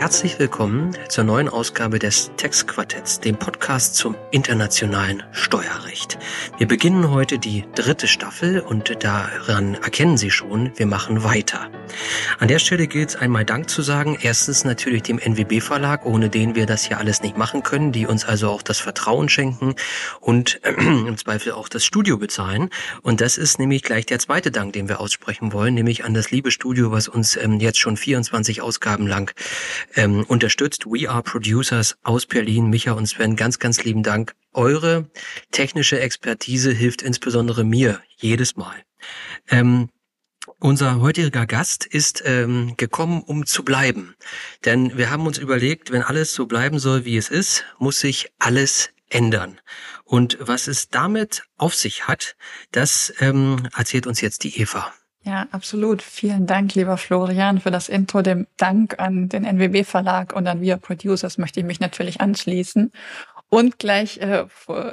Herzlich willkommen zur neuen Ausgabe des Textquartetts, dem Podcast zum internationalen Steuerrecht. Wir beginnen heute die dritte Staffel und daran erkennen Sie schon, wir machen weiter. An der Stelle gilt es einmal Dank zu sagen. Erstens natürlich dem NWB Verlag, ohne den wir das hier alles nicht machen können, die uns also auch das Vertrauen schenken und im Zweifel auch das Studio bezahlen. Und das ist nämlich gleich der zweite Dank, den wir aussprechen wollen, nämlich an das liebe Studio, was uns ähm, jetzt schon 24 Ausgaben lang ähm, unterstützt. We are Producers aus Berlin. Micha und Sven, ganz, ganz lieben Dank. Eure technische Expertise hilft insbesondere mir jedes Mal. Ähm, unser heutiger Gast ist ähm, gekommen, um zu bleiben. Denn wir haben uns überlegt, wenn alles so bleiben soll, wie es ist, muss sich alles ändern. Und was es damit auf sich hat, das ähm, erzählt uns jetzt die Eva. Ja, absolut. Vielen Dank, lieber Florian, für das Intro. Dem Dank an den NWB Verlag und an Wir Producers möchte ich mich natürlich anschließen und gleich äh,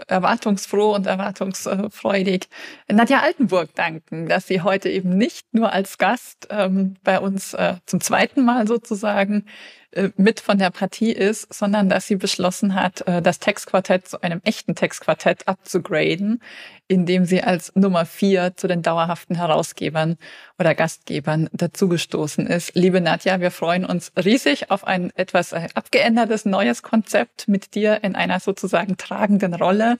erwartungsfroh und erwartungsfreudig Nadja Altenburg danken, dass sie heute eben nicht nur als Gast ähm, bei uns äh, zum zweiten Mal sozusagen äh, mit von der Partie ist, sondern dass sie beschlossen hat, äh, das Textquartett zu einem echten Textquartett abzugraden, indem sie als Nummer vier zu den dauerhaften Herausgebern oder Gastgebern dazugestoßen ist. Liebe Nadja, wir freuen uns riesig auf ein etwas äh, abgeändertes neues Konzept mit dir in einer sozusagen tragenden Rolle,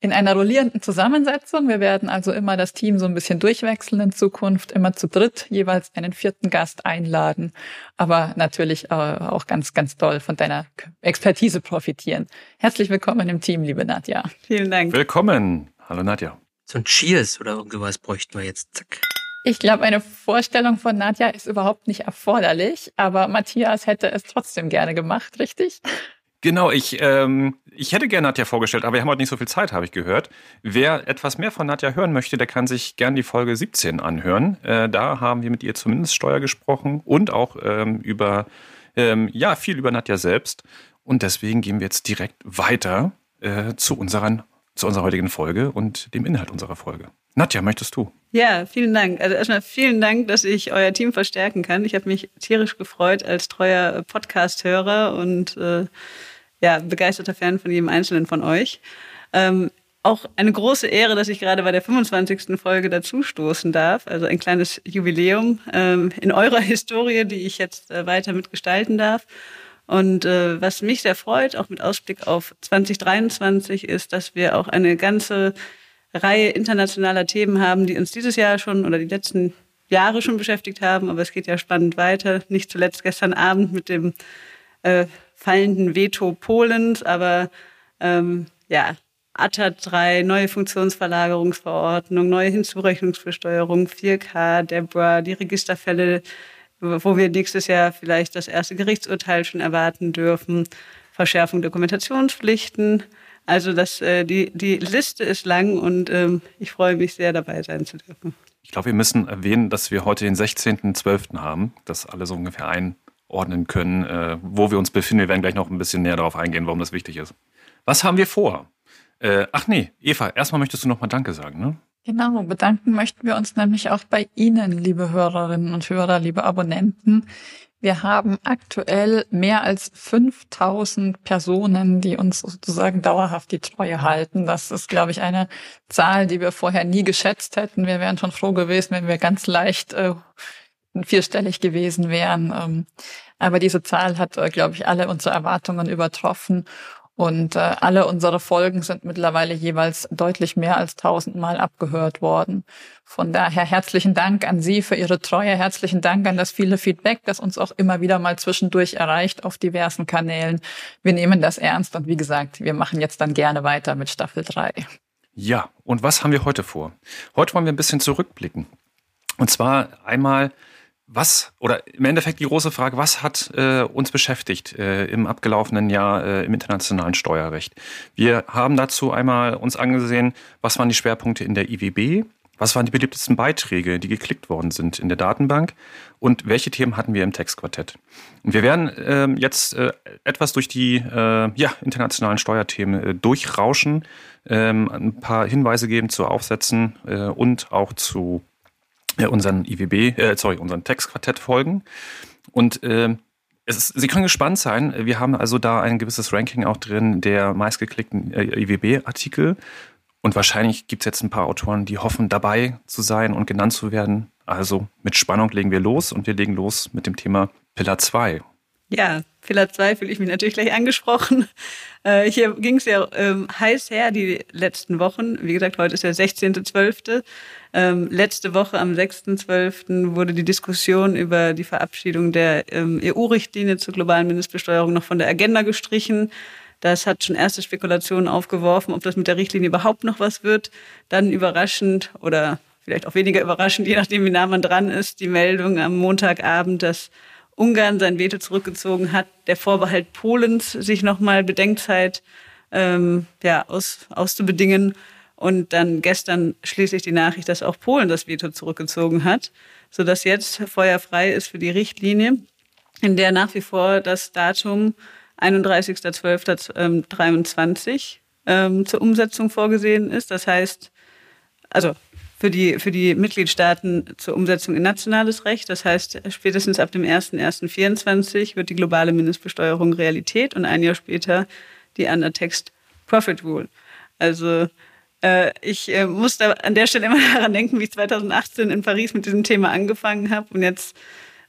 in einer rollierenden Zusammensetzung. Wir werden also immer das Team so ein bisschen durchwechseln in Zukunft, immer zu dritt jeweils einen vierten Gast einladen, aber natürlich auch ganz, ganz toll von deiner Expertise profitieren. Herzlich willkommen im Team, liebe Nadja. Vielen Dank. Willkommen. Hallo Nadja. So ein Cheers oder irgendwas bräuchten wir jetzt. Zack. Ich glaube, eine Vorstellung von Nadja ist überhaupt nicht erforderlich, aber Matthias hätte es trotzdem gerne gemacht, richtig? Genau, ich, ähm, ich hätte gerne Nadja vorgestellt, aber wir haben heute nicht so viel Zeit, habe ich gehört. Wer etwas mehr von Nadja hören möchte, der kann sich gerne die Folge 17 anhören. Äh, da haben wir mit ihr zumindest Steuer gesprochen und auch ähm, über, ähm, ja, viel über Nadja selbst. Und deswegen gehen wir jetzt direkt weiter äh, zu unseren zu unserer heutigen Folge und dem Inhalt unserer Folge. Nadja, möchtest du? Ja, vielen Dank. Also erstmal vielen Dank, dass ich euer Team verstärken kann. Ich habe mich tierisch gefreut als treuer Podcast-Hörer und äh, ja, begeisterter Fan von jedem Einzelnen von euch. Ähm, auch eine große Ehre, dass ich gerade bei der 25. Folge dazustoßen darf. Also ein kleines Jubiläum ähm, in eurer Historie, die ich jetzt äh, weiter mitgestalten darf. Und äh, was mich sehr freut, auch mit Ausblick auf 2023, ist, dass wir auch eine ganze Reihe internationaler Themen haben, die uns dieses Jahr schon oder die letzten Jahre schon beschäftigt haben. Aber es geht ja spannend weiter. Nicht zuletzt gestern Abend mit dem äh, fallenden Veto Polens, aber ähm, ja, ATAT 3, neue Funktionsverlagerungsverordnung, neue Hinzurechnungsbesteuerung, 4K, DEBRA, die Registerfälle wo wir nächstes Jahr vielleicht das erste Gerichtsurteil schon erwarten dürfen, Verschärfung Dokumentationspflichten. Also das, äh, die, die Liste ist lang und ähm, ich freue mich sehr, dabei sein zu dürfen. Ich glaube, wir müssen erwähnen, dass wir heute den 16.12. haben, dass alle so ungefähr einordnen können, äh, wo wir uns befinden. Wir werden gleich noch ein bisschen näher darauf eingehen, warum das wichtig ist. Was haben wir vor? Äh, ach nee, Eva, erstmal möchtest du nochmal Danke sagen, ne? Genau, bedanken möchten wir uns nämlich auch bei Ihnen, liebe Hörerinnen und Hörer, liebe Abonnenten. Wir haben aktuell mehr als 5000 Personen, die uns sozusagen dauerhaft die Treue halten. Das ist, glaube ich, eine Zahl, die wir vorher nie geschätzt hätten. Wir wären schon froh gewesen, wenn wir ganz leicht äh, vierstellig gewesen wären. Ähm, aber diese Zahl hat, äh, glaube ich, alle unsere Erwartungen übertroffen. Und äh, alle unsere Folgen sind mittlerweile jeweils deutlich mehr als tausendmal abgehört worden. Von daher herzlichen Dank an Sie für Ihre Treue, herzlichen Dank an das viele Feedback, das uns auch immer wieder mal zwischendurch erreicht auf diversen Kanälen. Wir nehmen das ernst und wie gesagt, wir machen jetzt dann gerne weiter mit Staffel 3. Ja, und was haben wir heute vor? Heute wollen wir ein bisschen zurückblicken. Und zwar einmal was, oder im Endeffekt die große Frage, was hat äh, uns beschäftigt äh, im abgelaufenen Jahr äh, im internationalen Steuerrecht? Wir haben dazu einmal uns angesehen, was waren die Schwerpunkte in der IWB, was waren die beliebtesten Beiträge, die geklickt worden sind in der Datenbank und welche Themen hatten wir im Textquartett? Und wir werden ähm, jetzt äh, etwas durch die äh, ja, internationalen Steuerthemen äh, durchrauschen, ähm, ein paar Hinweise geben zu Aufsätzen äh, und auch zu äh, unseren IWB, äh, sorry, unseren Textquartett folgen. Und äh, Ist, Sie können gespannt sein. Wir haben also da ein gewisses Ranking auch drin der meistgeklickten äh, IWB-Artikel. Und wahrscheinlich gibt es jetzt ein paar Autoren, die hoffen, dabei zu sein und genannt zu werden. Also mit Spannung legen wir los und wir legen los mit dem Thema Pillar 2. Ja, Pillar 2 fühle ich mich natürlich gleich angesprochen. Äh, hier ging es ja ähm, heiß her die letzten Wochen. Wie gesagt, heute ist der 16.12. Ähm, letzte Woche am 6.12. wurde die Diskussion über die Verabschiedung der ähm, EU-Richtlinie zur globalen Mindestbesteuerung noch von der Agenda gestrichen. Das hat schon erste Spekulationen aufgeworfen, ob das mit der Richtlinie überhaupt noch was wird. Dann überraschend oder vielleicht auch weniger überraschend, je nachdem, wie nah man dran ist, die Meldung am Montagabend, dass Ungarn sein Veto zurückgezogen hat, der Vorbehalt Polens sich nochmal Bedenkzeit ähm, ja, aus, auszubedingen und dann gestern schließlich die Nachricht, dass auch Polen das Veto zurückgezogen hat, sodass jetzt feuerfrei ist für die Richtlinie, in der nach wie vor das Datum 31.12.23 ähm, zur Umsetzung vorgesehen ist. Das heißt, also für die, für die Mitgliedstaaten zur Umsetzung in nationales Recht. Das heißt, spätestens ab dem 01.01.24 wird die globale Mindestbesteuerung Realität und ein Jahr später die Undertext Profit Rule. Also äh, ich äh, muss da an der Stelle immer daran denken, wie ich 2018 in Paris mit diesem Thema angefangen habe und jetzt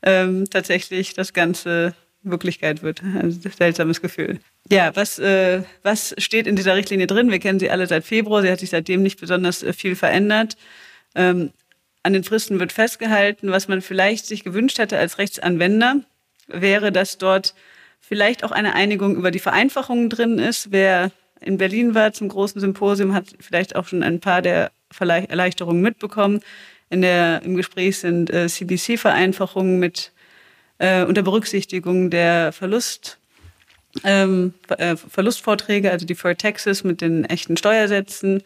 ähm, tatsächlich das Ganze Wirklichkeit wird. Also ein seltsames Gefühl. Ja, was, äh, was steht in dieser Richtlinie drin? Wir kennen sie alle seit Februar. Sie hat sich seitdem nicht besonders äh, viel verändert. Ähm, an den Fristen wird festgehalten, was man vielleicht sich gewünscht hätte als Rechtsanwender, wäre, dass dort vielleicht auch eine Einigung über die Vereinfachungen drin ist. Wer in Berlin war zum großen Symposium, hat vielleicht auch schon ein paar der Erleichterungen mitbekommen. In der, Im Gespräch sind äh, CBC-Vereinfachungen mit äh, unter Berücksichtigung der Verlust, ähm, äh, Verlustvorträge, also die Deferred Taxes mit den echten Steuersätzen.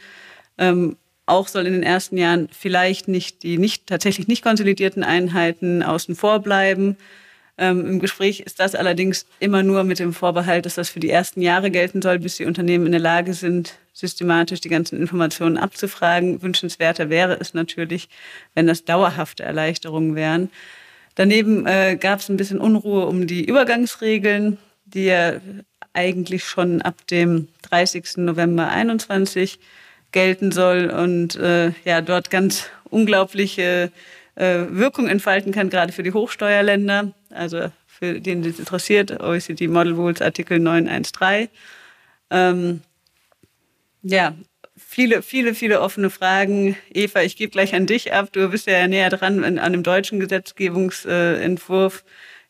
Ähm, auch soll in den ersten Jahren vielleicht nicht die nicht, tatsächlich nicht konsolidierten Einheiten außen vor bleiben. Ähm, Im Gespräch ist das allerdings immer nur mit dem Vorbehalt, dass das für die ersten Jahre gelten soll, bis die Unternehmen in der Lage sind, systematisch die ganzen Informationen abzufragen. Wünschenswerter wäre es natürlich, wenn das dauerhafte Erleichterungen wären. Daneben äh, gab es ein bisschen Unruhe um die Übergangsregeln, die ja eigentlich schon ab dem 30. November 21 gelten soll und äh, ja dort ganz unglaubliche äh, Wirkung entfalten kann, gerade für die Hochsteuerländer, also für den das interessiert, OECD Model Rules Artikel 913. Ähm, ja, viele, viele, viele offene Fragen. Eva, ich gebe gleich an dich ab. Du bist ja näher dran an, dem deutschen Gesetzgebungsentwurf.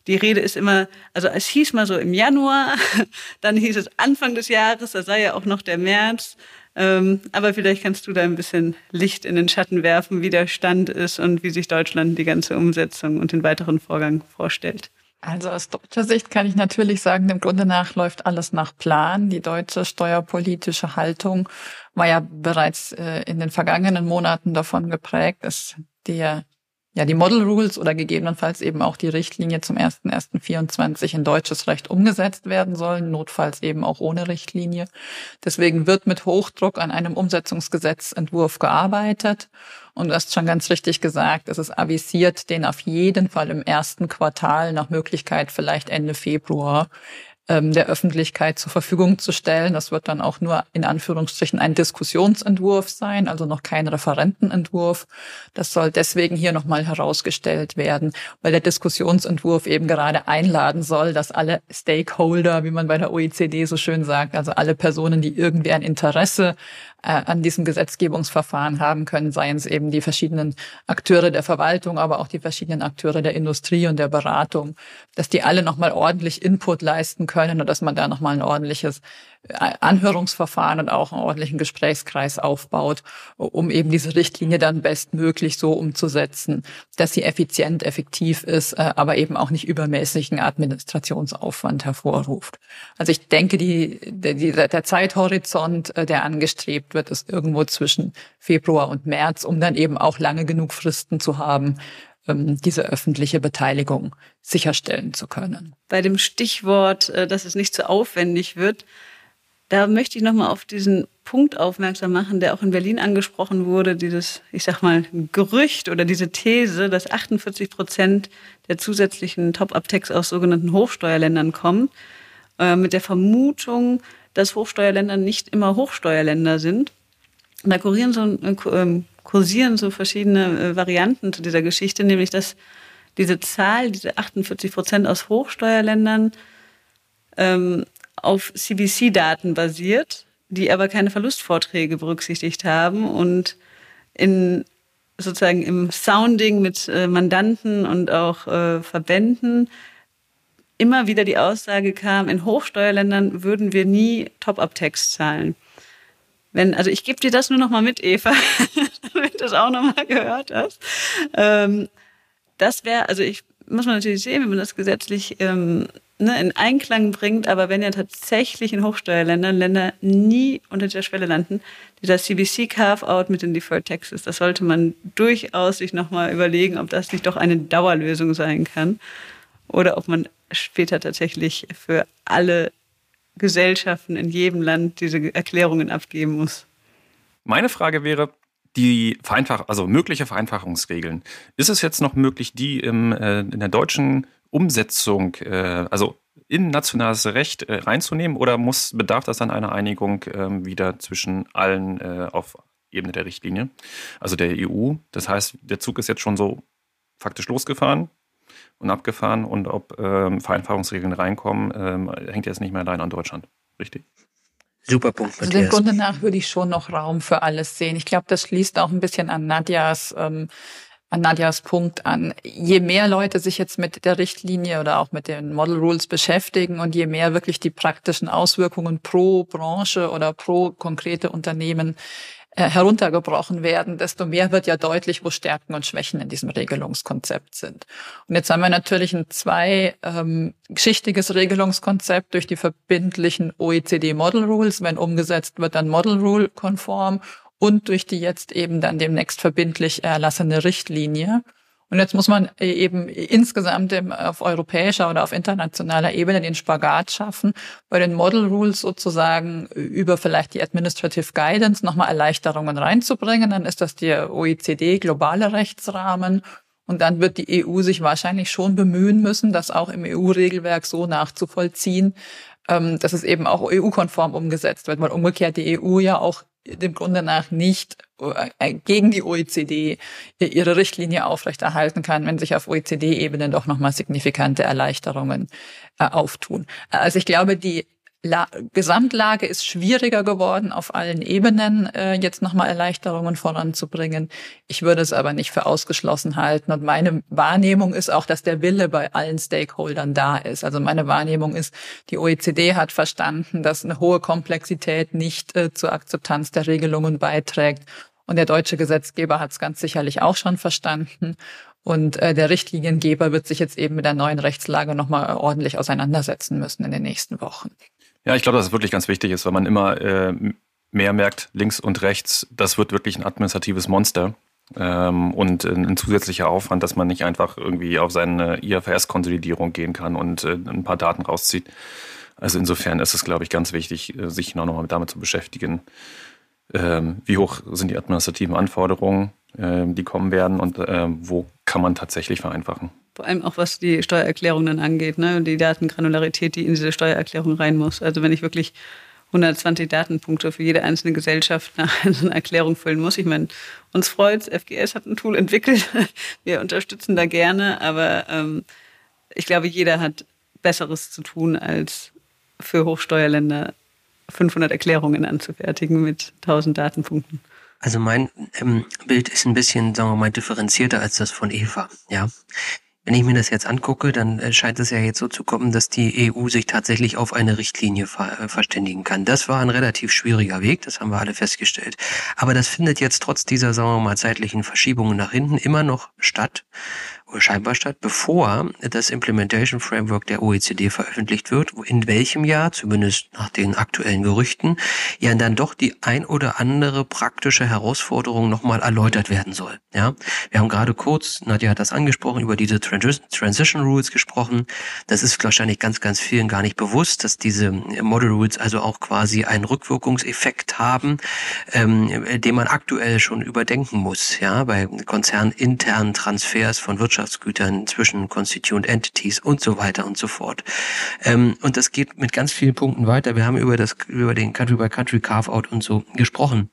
Die Rede ist immer, also es hieß mal so im Januar, dann hieß es Anfang des Jahres, da sei ja auch noch der März. Ähm, aber vielleicht kannst du da ein bisschen Licht in den Schatten werfen, wie der Stand ist und wie sich Deutschland die ganze Umsetzung und den weiteren Vorgang vorstellt. Also aus deutscher Sicht kann ich natürlich sagen, im Grunde nach läuft alles nach Plan. Die deutsche steuerpolitische Haltung war ja bereits äh, in den vergangenen Monaten davon geprägt, dass der ja, die Model Rules oder gegebenenfalls eben auch die Richtlinie zum 1.1.24 in deutsches Recht umgesetzt werden sollen, notfalls eben auch ohne Richtlinie. Deswegen wird mit Hochdruck an einem Umsetzungsgesetzentwurf gearbeitet. Und du hast schon ganz richtig gesagt, es ist avisiert, den auf jeden Fall im ersten Quartal nach Möglichkeit vielleicht Ende Februar ähm, der Öffentlichkeit zur Verfügung zu stellen. Das wird dann auch nur in Anführungsstrichen ein Diskussionsentwurf sein, also noch kein Referentenentwurf. Das soll deswegen hier nochmal herausgestellt werden, weil der Diskussionsentwurf eben gerade einladen soll, dass alle Stakeholder, wie man bei der OECD so schön sagt, also alle Personen, die irgendwie ein Interesse äh, an diesem Gesetzgebungsverfahren haben können, seien es eben die verschiedenen Akteure der Verwaltung, aber auch die verschiedenen Akteure der Industrie und der Beratung, dass die alle nochmal ordentlich Input leisten können und dass man da nochmal ein ordentliches Anhörungsverfahren und auch einen ordentlichen Gesprächskreis aufbaut, um eben diese Richtlinie dann bestmöglich so umzusetzen, dass sie effizient, effektiv ist, äh, aber eben auch nicht übermäßigen Administrationsaufwand hervorruft. Also ich denke, die, die, der Zeithorizont, äh, der angestrebt wird, ist irgendwo zwischen Februar und März, um dann eben auch lange genug Fristen zu haben, ähm, diese öffentliche Beteiligung sicherstellen zu können. Bei dem Stichwort, äh, dass es nicht zu aufwendig wird, da möchte ich nochmal auf diesen Punkt aufmerksam machen, der auch in Berlin angesprochen wurde, dieses, ich sag mal, Gerücht oder diese These, dass 48 Prozent der zusätzlichen Top-Up-Tax aus sogenannten Hochsteuerländern kommen, äh, mit der Vermutung, dass Hochsteuerländer nicht immer Hochsteuerländer sind. da kurieren so, äh, ähm, kursieren so verschiedene äh, Varianten zu dieser Geschichte, nämlich dass diese Zahl, diese 48 Prozent aus Hochsteuerländern, ähm, auf CBC-Daten basiert, die aber keine Verlustvorträge berücksichtigt haben und in sozusagen im Sounding mit äh, Mandanten und auch äh, Verbänden immer wieder die Aussage kam, in Hochsteuerländern würden wir nie Top-Up-Tax zahlen. Wenn, also ich gebe dir das nur noch mal mit, Eva, damit du es auch noch mal gehört hast. Ähm, das wäre, also ich muss man natürlich sehen, wenn man das gesetzlich ähm, ne, in Einklang bringt, aber wenn ja tatsächlich in Hochsteuerländern Länder nie unter der Schwelle landen, dieser CBC Carve-out mit den Deferred Taxes, das sollte man durchaus sich nochmal überlegen, ob das nicht doch eine Dauerlösung sein kann oder ob man später tatsächlich für alle Gesellschaften in jedem Land diese Erklärungen abgeben muss. Meine Frage wäre, die Vereinfach also mögliche Vereinfachungsregeln. Ist es jetzt noch möglich, die im, äh, in der deutschen Umsetzung, äh, also in nationales Recht äh, reinzunehmen oder muss, bedarf das dann einer Einigung ähm, wieder zwischen allen äh, auf Ebene der Richtlinie, also der EU? Das heißt, der Zug ist jetzt schon so faktisch losgefahren und abgefahren und ob ähm, Vereinfachungsregeln reinkommen, ähm, hängt jetzt nicht mehr allein an Deutschland. Richtig? Super Punkt. Also dem Grunde nach würde ich schon noch Raum für alles sehen. Ich glaube, das schließt auch ein bisschen an Nadjas ähm, an Nadjas Punkt an. Je mehr Leute sich jetzt mit der Richtlinie oder auch mit den Model Rules beschäftigen und je mehr wirklich die praktischen Auswirkungen pro Branche oder pro konkrete Unternehmen äh, heruntergebrochen werden, desto mehr wird ja deutlich, wo Stärken und Schwächen in diesem Regelungskonzept sind. Und jetzt haben wir natürlich ein zwei ähm, Regelungskonzept durch die verbindlichen OECD Model Rules, wenn umgesetzt wird, dann Model Rule konform und durch die jetzt eben dann demnächst verbindlich erlassene Richtlinie. Und jetzt muss man eben insgesamt auf europäischer oder auf internationaler Ebene den Spagat schaffen, bei den Model Rules sozusagen über vielleicht die Administrative Guidance nochmal Erleichterungen reinzubringen. Dann ist das der OECD globale Rechtsrahmen. Und dann wird die EU sich wahrscheinlich schon bemühen müssen, das auch im EU-Regelwerk so nachzuvollziehen, ähm, dass es eben auch EU-konform umgesetzt wird, weil umgekehrt die EU ja auch dem Grunde nach nicht äh, gegen die OECD ihre Richtlinie aufrechterhalten kann, wenn sich auf OECD-Ebene doch nochmal signifikante Erleichterungen äh, auftun. Also ich glaube, die La Gesamtlage ist schwieriger geworden, auf allen Ebenen äh, jetzt nochmal Erleichterungen voranzubringen. Ich würde es aber nicht für ausgeschlossen halten. Und meine Wahrnehmung ist auch, dass der Wille bei allen Stakeholdern da ist. Also meine Wahrnehmung ist, die OECD hat verstanden, dass eine hohe Komplexität nicht äh, zur Akzeptanz der Regelungen beiträgt. Und der deutsche Gesetzgeber hat es ganz sicherlich auch schon verstanden. Und äh, der Richtliniengeber wird sich jetzt eben mit der neuen Rechtslage nochmal ordentlich auseinandersetzen müssen in den nächsten Wochen. Ja, ich glaube, dass es wirklich ganz wichtig ist, weil man immer äh, mehr merkt, links und rechts, das wird wirklich ein administratives Monster. Ähm, und ein, ein, zusätzlicher Aufwand, dass man nicht einfach irgendwie auf seine IFRS-Konsolidierung gehen kann und äh, ein paar Daten rauszieht. Also insofern ist es, glaube ich, ganz wichtig, äh, sich noch nochmal damit zu beschäftigen. Ähm, wie hoch sind die administrativen Anforderungen, äh, die kommen werden und äh, wo kann man tatsächlich vereinfachen? Vor allem auch was die Steuererklärung dann angeht, ne? die Datengranularität, die in diese Steuererklärung rein muss. Also wenn ich wirklich 120 Datenpunkte für jede einzelne Gesellschaft nach einer Erklärung füllen muss. Ich meine, uns freut's, FGS hat ein Tool entwickelt, wir unterstützen da gerne, aber ähm, ich glaube, jeder hat Besseres zu tun, als für Hochsteuerländer 500 Erklärungen anzufertigen mit 1000 Datenpunkten. Also mein ähm, Bild ist ein bisschen, sagen wir mal, differenzierter als das von Eva. Ja, wenn ich mir das jetzt angucke, dann äh, scheint es ja jetzt so zu kommen, dass die EU sich tatsächlich auf eine Richtlinie ver äh, verständigen kann. Das war ein relativ schwieriger Weg, das haben wir alle festgestellt. Aber das findet jetzt trotz dieser, sagen wir mal, zeitlichen Verschiebungen nach hinten immer noch statt. Scheinbar statt, bevor das Implementation Framework der OECD veröffentlicht wird, in welchem Jahr, zumindest nach den aktuellen Gerüchten, ja dann doch die ein oder andere praktische Herausforderung nochmal erläutert werden soll. Ja, wir haben gerade kurz, Nadja hat das angesprochen, über diese Transition Rules gesprochen. Das ist wahrscheinlich ganz, ganz vielen gar nicht bewusst, dass diese Model Rules also auch quasi einen Rückwirkungseffekt haben, ähm, den man aktuell schon überdenken muss, ja, bei konzerninternen Transfers von Wirtschaftsgütern zwischen Constituent Entities und so weiter und so fort. Ähm, und das geht mit ganz vielen Punkten weiter. Wir haben über das, über den Country-by-Country Carve-out und so gesprochen.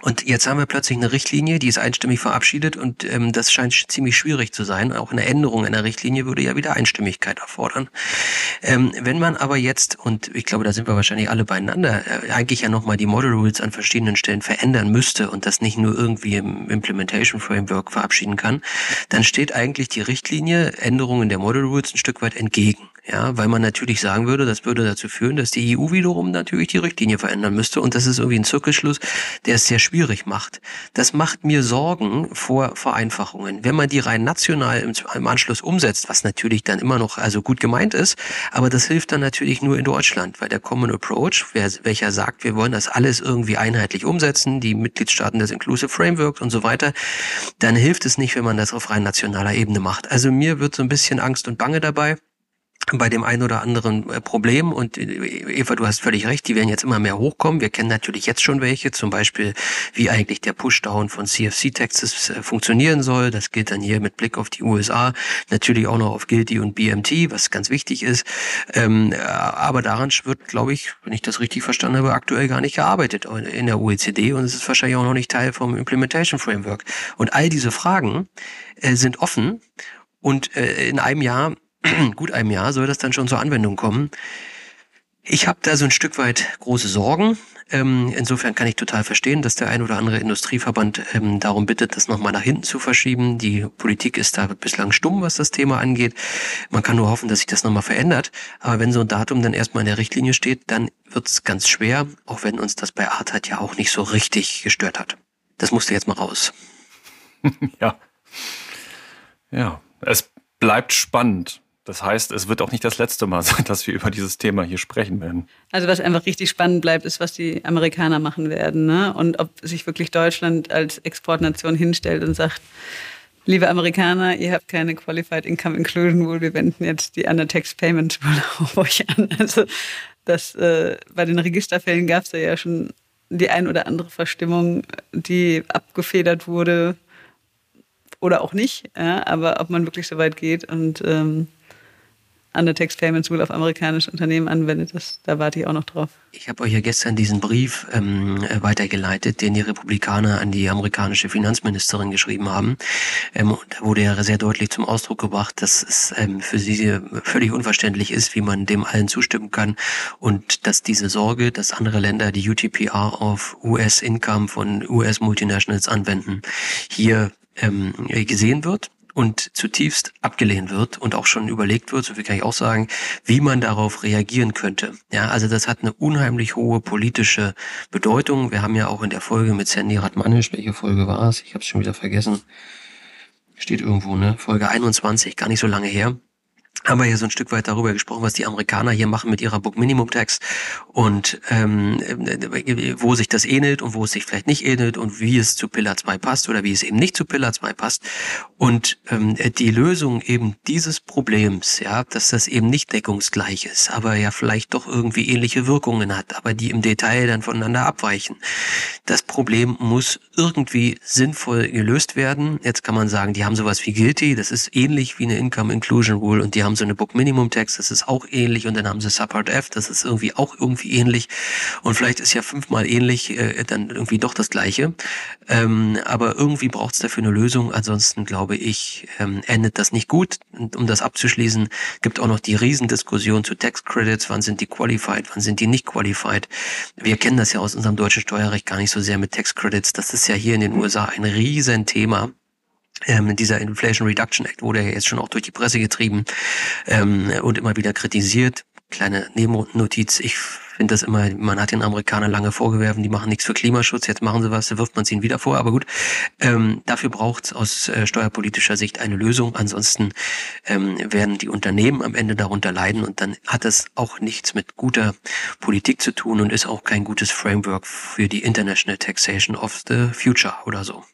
Und jetzt haben wir plötzlich eine Richtlinie, die ist einstimmig verabschiedet und ähm, das scheint ziemlich schwierig zu sein. Auch eine Änderung einer Richtlinie würde ja wieder Einstimmigkeit erfordern. Ähm, wenn man aber jetzt, und ich glaube, da sind wir wahrscheinlich alle beieinander, äh, eigentlich ja nochmal die Model Rules an verschiedenen Stellen verändern müsste und das nicht nur irgendwie im Implementation Framework verabschieden kann, dann steht eigentlich die Richtlinie Änderungen der Model Rules ein Stück weit entgegen. Ja, weil man natürlich sagen würde, das würde dazu führen, dass die EU wiederum natürlich die Richtlinie verändern müsste und das ist irgendwie ein Zirkelschluss, der es sehr schwierig macht. Das macht mir Sorgen vor Vereinfachungen. Wenn man die rein national im, im Anschluss umsetzt, was natürlich dann immer noch also gut gemeint ist, aber das hilft dann natürlich nur in Deutschland, weil der Common Approach, wer, welcher sagt, wir wollen das alles irgendwie einheitlich umsetzen, die Mitgliedstaaten des Inclusive Frameworks und so weiter, dann hilft es nicht, wenn man das auf rein nationaler Ebene macht. Also mir wird so ein bisschen Angst und Bange dabei bei dem einen oder anderen äh, Problem. Und äh, Eva, du hast völlig recht, die werden jetzt immer mehr hochkommen. Wir kennen natürlich jetzt schon welche, zum Beispiel wie eigentlich der Pushdown von CFC-Textes äh, funktionieren soll. Das gilt dann hier mit Blick auf die USA, natürlich auch noch auf Guilty und BMT, was ganz wichtig ist. Ähm, aber daran wird, glaube ich, wenn ich das richtig verstanden habe, aktuell gar nicht gearbeitet in der OECD und es ist wahrscheinlich auch noch nicht Teil vom Implementation Framework. Und all diese Fragen sind offen und in einem Jahr gut einem Jahr soll das dann schon zur Anwendung kommen. Ich habe da so ein Stück weit große Sorgen. Ähm, insofern kann ich total verstehen, dass der ein oder andere Industrieverband ähm, darum bittet, das nochmal nach hinten zu verschieben. Die Politik ist da bislang stumm, was das Thema angeht. Man kann nur hoffen, dass sich das nochmal verändert. Aber wenn so ein Datum dann erstmal in der Richtlinie steht, dann wird es ganz schwer, auch wenn uns das bei Arthat ja auch nicht so richtig gestört hat. Das musste jetzt mal raus. ja. Ja, es bleibt spannend. Das heißt, es wird auch nicht das letzte Mal sein, dass wir über dieses Thema hier sprechen werden. Also was einfach richtig spannend bleibt, ist, was die Amerikaner machen werden. Ne? Und ob sich wirklich Deutschland als Exportnation hinstellt und sagt, liebe Amerikaner, ihr habt keine Qualified Income Inclusion Rule, wir wenden jetzt die Undertax Payment Rule auf euch an. Also das, äh, bei den Registerfällen gab es ja schon die ein oder andere Verstimmung, die abgefedert wurde oder auch nicht. Ja? Aber ob man wirklich so weit geht und ähm, Undertax Payments Rule auf amerikanische Unternehmen anwendet. Das, da warte ich auch noch drauf. Ich habe euch ja gestern diesen Brief ähm, weitergeleitet, den die Republikaner an die amerikanische Finanzministerin geschrieben haben. Ähm, da wurde ja sehr deutlich zum Ausdruck gebracht, dass es ähm, für sie völlig unverständlich ist, wie man dem allen zustimmen kann und dass diese Sorge, dass andere Länder die UTPR auf US-Income von US-Multinationals anwenden, hier ähm, gesehen wird und zutiefst abgelehnt wird und auch schon überlegt wird, so viel kann ich auch sagen, wie man darauf reagieren könnte. Ja, also das hat eine unheimlich hohe politische Bedeutung. Wir haben ja auch in der Folge mit Sandy Radmanisch, welche Folge war es? Ich habe es schon wieder vergessen. Steht irgendwo, ne? Folge 21, gar nicht so lange her haben wir hier so ein Stück weit darüber gesprochen, was die Amerikaner hier machen mit ihrer Book Minimum Tax und ähm, wo sich das ähnelt und wo es sich vielleicht nicht ähnelt und wie es zu Pillar 2 passt oder wie es eben nicht zu Pillar 2 passt. Und ähm, die Lösung eben dieses Problems, ja, dass das eben nicht deckungsgleich ist, aber ja vielleicht doch irgendwie ähnliche Wirkungen hat, aber die im Detail dann voneinander abweichen. Das Problem muss irgendwie sinnvoll gelöst werden. Jetzt kann man sagen, die haben sowas wie Guilty, das ist ähnlich wie eine Income Inclusion Rule und die haben so eine Book Minimum Text, das ist auch ähnlich und dann haben sie Subpart F, das ist irgendwie auch irgendwie ähnlich und vielleicht ist ja fünfmal ähnlich äh, dann irgendwie doch das Gleiche. Ähm, aber irgendwie braucht es dafür eine Lösung, ansonsten glaube ich, ähm, endet das nicht gut. Und um das abzuschließen, gibt auch noch die Riesendiskussion zu Tax Credits, wann sind die qualified, wann sind die nicht qualified. Wir kennen das ja aus unserem deutschen Steuerrecht gar nicht so sehr mit Tax Credits. Das ist ja hier in den USA ein Riesenthema. Ähm, dieser Inflation Reduction Act wurde ja jetzt schon auch durch die Presse getrieben ähm, und immer wieder kritisiert. kleine Nebennotiz. Ich finde das immer, man hat den Amerikanern lange vorgewerfen, die machen nichts für Klimaschutz, jetzt machen sie was, wirft man es ihnen wieder vor, aber gut. Ähm, dafür braucht es aus äh, steuerpolitischer Sicht eine Lösung. Ansonsten ähm, werden die Unternehmen am Ende darunter leiden und dann hat es auch nichts mit guter Politik zu tun und ist auch kein gutes Framework für die International Taxation of the Future oder so.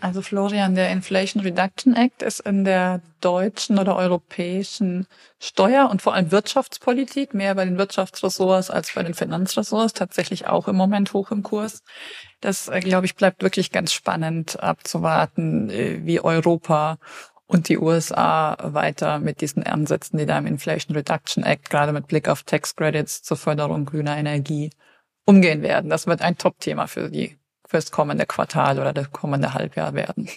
Also Florian, der Inflation Reduction Act ist in der deutschen oder europäischen Steuer- und vor allem Wirtschaftspolitik, mehr bei den Wirtschaftsressorts als bei den Finanzressorts, tatsächlich auch im Moment hoch im Kurs. Das, äh, glaube ich, bleibt wirklich ganz spannend abzuwarten, äh, wie Europa und die USA weiter mit diesen Ansätzen, die da im Inflation Reduction Act gerade mit Blick auf Tax Credits zur Förderung grüner Energie umgehen werden. Das wird ein Top-Thema für die fürs kommende Quartal oder das kommende Halbjahr werden.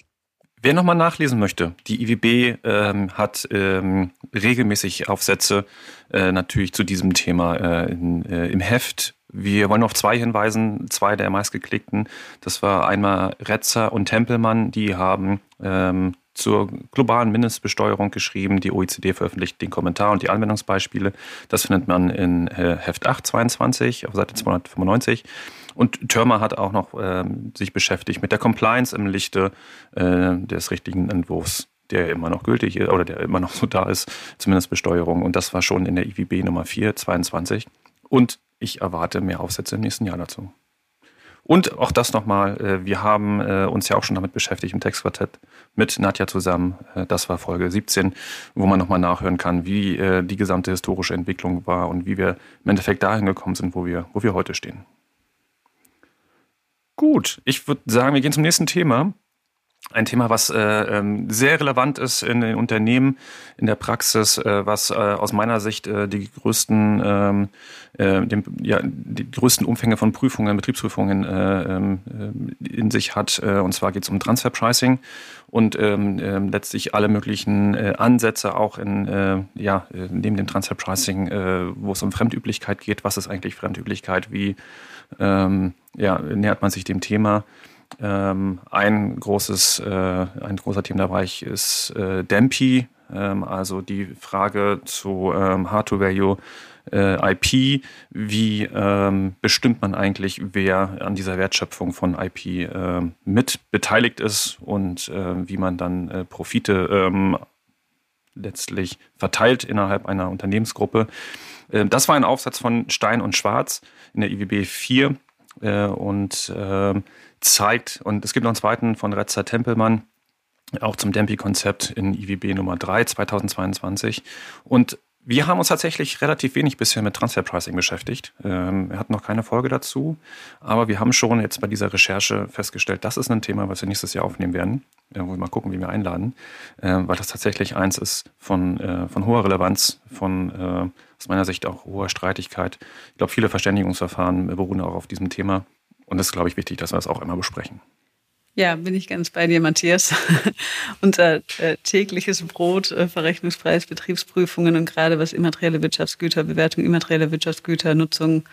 Wer nochmal nachlesen möchte, die IWB ähm, hat ähm, regelmäßig Aufsätze äh, natürlich zu diesem Thema äh, in, äh, im Heft. Wir wollen auf zwei hinweisen, zwei der meistgeklickten. Das war einmal Retzer und Tempelmann, die haben ähm, zur globalen Mindestbesteuerung geschrieben. Die OECD veröffentlicht den Kommentar und die Anwendungsbeispiele. Das findet man in äh, Heft 8, 22 auf Seite 295. Und Törmer hat auch noch ähm, sich beschäftigt mit der Compliance im Lichte äh, des richtigen Entwurfs der immer noch gültig ist oder der immer noch so da ist, zumindest Besteuerung. Und das war schon in der IWB Nummer 4, 22. Und ich erwarte mehr Aufsätze im nächsten Jahr dazu. Und auch das nochmal, äh, wir haben äh, uns ja auch schon damit beschäftigt im Textquartett mit Nadja zusammen. Äh, das war Folge 17, wo man nochmal nachhören kann, wie die gesamte historische Entwicklung war und wie wir im Endeffekt dahin gekommen sind, wo wir, wo wir heute stehen. Gut, ich würde sagen, wir gehen zum nächsten Thema. Ein Thema, was äh, ähm, sehr relevant ist in den Unternehmen, in der Praxis, äh, was äh, aus meiner Sicht äh, die größten, ähm, äh, dem, ja, die größten Umfänge von Prüfungen, Betriebsprüfungen äh, ähm, in sich hat. und zwar geht es um Transferpricing und ähm, ähm, letztlich alle möglichen Ansätze auch in, ja, neben dem Transferpricing, wo es um Fremdüblichkeit geht. Was ist eigentlich Fremdüblichkeit? Wie ähm, ja, nähert man sich dem Thema. Ähm, ein großes, äh, ein großer Themenbereich ist äh, DEMPI, ähm, also die Frage zu ähm, Hard-to-Value äh, IP. Wie ähm, bestimmt man eigentlich, wer an dieser Wertschöpfung von IP äh, mit beteiligt ist und äh, wie man dann äh, Profite ähm, letztlich verteilt innerhalb einer Unternehmensgruppe. Ähm, das war ein Aufsatz von Stein und Schwarz in der IWB 4 äh, und zeigt, und es gibt noch einen zweiten von Retzer Tempelmann, auch zum Dempi-Konzept in IWB Nummer 3 2022. Und wir haben uns tatsächlich relativ wenig bisher mit Transferpricing beschäftigt. Ähm, wir hatten noch keine Folge dazu, aber wir haben schon jetzt bei dieser Recherche festgestellt, das ist ein Thema, was wir nächstes Jahr aufnehmen werden, wo wir mal gucken, wie wir einladen, äh, weil das tatsächlich eins ist von, äh, von hoher Relevanz, von äh, aus meiner Sicht auch hoher Streitigkeit. Ich glaube, viele Verständigungsverfahren beruhen auch auf diesem Thema und es ist, glaube ich, wichtig, dass wir das auch immer besprechen. Ja, bin ich ganz bei dir, Matthias. Unser äh, tägliches Brot, äh, Verrechnungspreis, Betriebsprüfungen und gerade was immaterielle Wirtschaftsgüter, Bewertung immaterieller Wirtschaftsgüter, Nutzung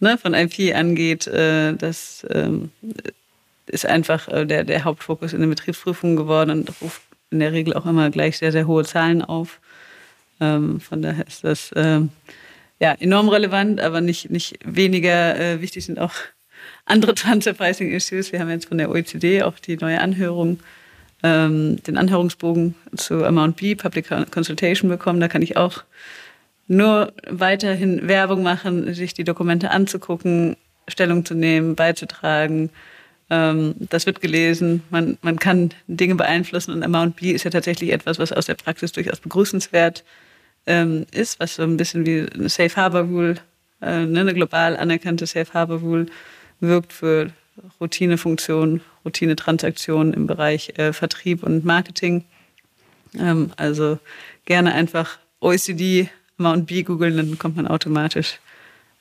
ne, von IP angeht, äh, das ähm, ist einfach äh, der, der Hauptfokus in den Betriebsprüfungen geworden und ruft in der Regel auch immer gleich sehr, sehr hohe Zahlen auf. Ähm, von daher ist das ähm, ja enorm relevant, aber nicht, nicht weniger wichtig sind auch andere Transfer Pricing Issues. Wir haben jetzt von der OECD auch die neue Anhörung, ähm, den Anhörungsbogen zu Amount B, Public Consultation bekommen. Da kann ich auch nur weiterhin Werbung machen, sich die Dokumente anzugucken, Stellung zu nehmen, beizutragen. Ähm, das wird gelesen. Man, man kann Dinge beeinflussen und Amount B ist ja tatsächlich etwas, was aus der Praxis durchaus begrüßenswert ähm, ist, was so ein bisschen wie eine Safe Harbor Rule, äh, ne, eine global anerkannte Safe Harbor Rule wirkt für Routinefunktionen, Routinetransaktionen im Bereich äh, Vertrieb und Marketing. Ähm, also gerne einfach OECD Mount B googeln, dann kommt man automatisch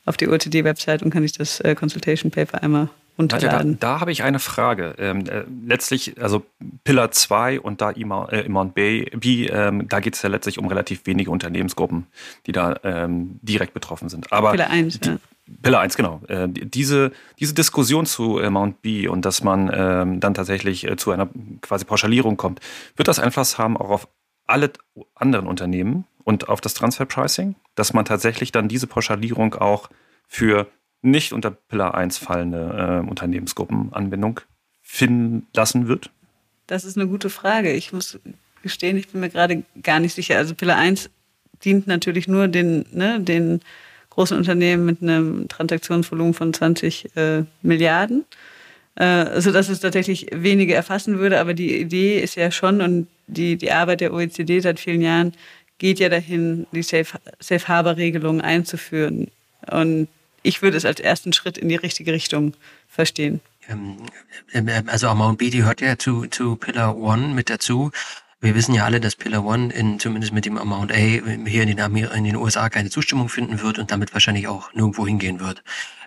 auf die OECD-Website und kann sich das äh, Consultation Paper einmal runterladen. Da, da habe ich eine Frage. Ähm, äh, letztlich, also Pillar 2 und da Imount äh, B, ähm, da geht es ja letztlich um relativ wenige Unternehmensgruppen, die da ähm, direkt betroffen sind. Aber Pillar 1, die, ja. Pille 1, genau. Äh, diese, diese Diskussion zu äh, Mount B und dass man ähm, dann tatsächlich äh, zu einer quasi Pauschalierung kommt, wird das Einfluss haben auch auf alle anderen Unternehmen und auf das Transferpricing? dass man tatsächlich dann diese Pauschalierung auch für nicht unter Pillar 1 fallende äh, Unternehmensgruppenanbindung finden lassen wird? Das ist eine gute Frage. Ich muss gestehen, ich bin mir gerade gar nicht sicher. Also Pillar 1 dient natürlich nur den, ne, den großen Unternehmen mit einem Transaktionsvolumen von 20 äh, Milliarden, äh, sodass es tatsächlich wenige erfassen würde. Aber die Idee ist ja schon und die, die Arbeit der OECD seit vielen Jahren geht ja dahin, die Safe, Safe Harbor Regelung einzuführen. Und ich würde es als ersten Schritt in die richtige Richtung verstehen. Ähm, äh, also Amount B, die hört ja zu, zu Pillar One mit dazu. Wir wissen ja alle, dass Pillar One in, zumindest mit dem Amount A hier in den, in den USA keine Zustimmung finden wird und damit wahrscheinlich auch nirgendwo hingehen wird.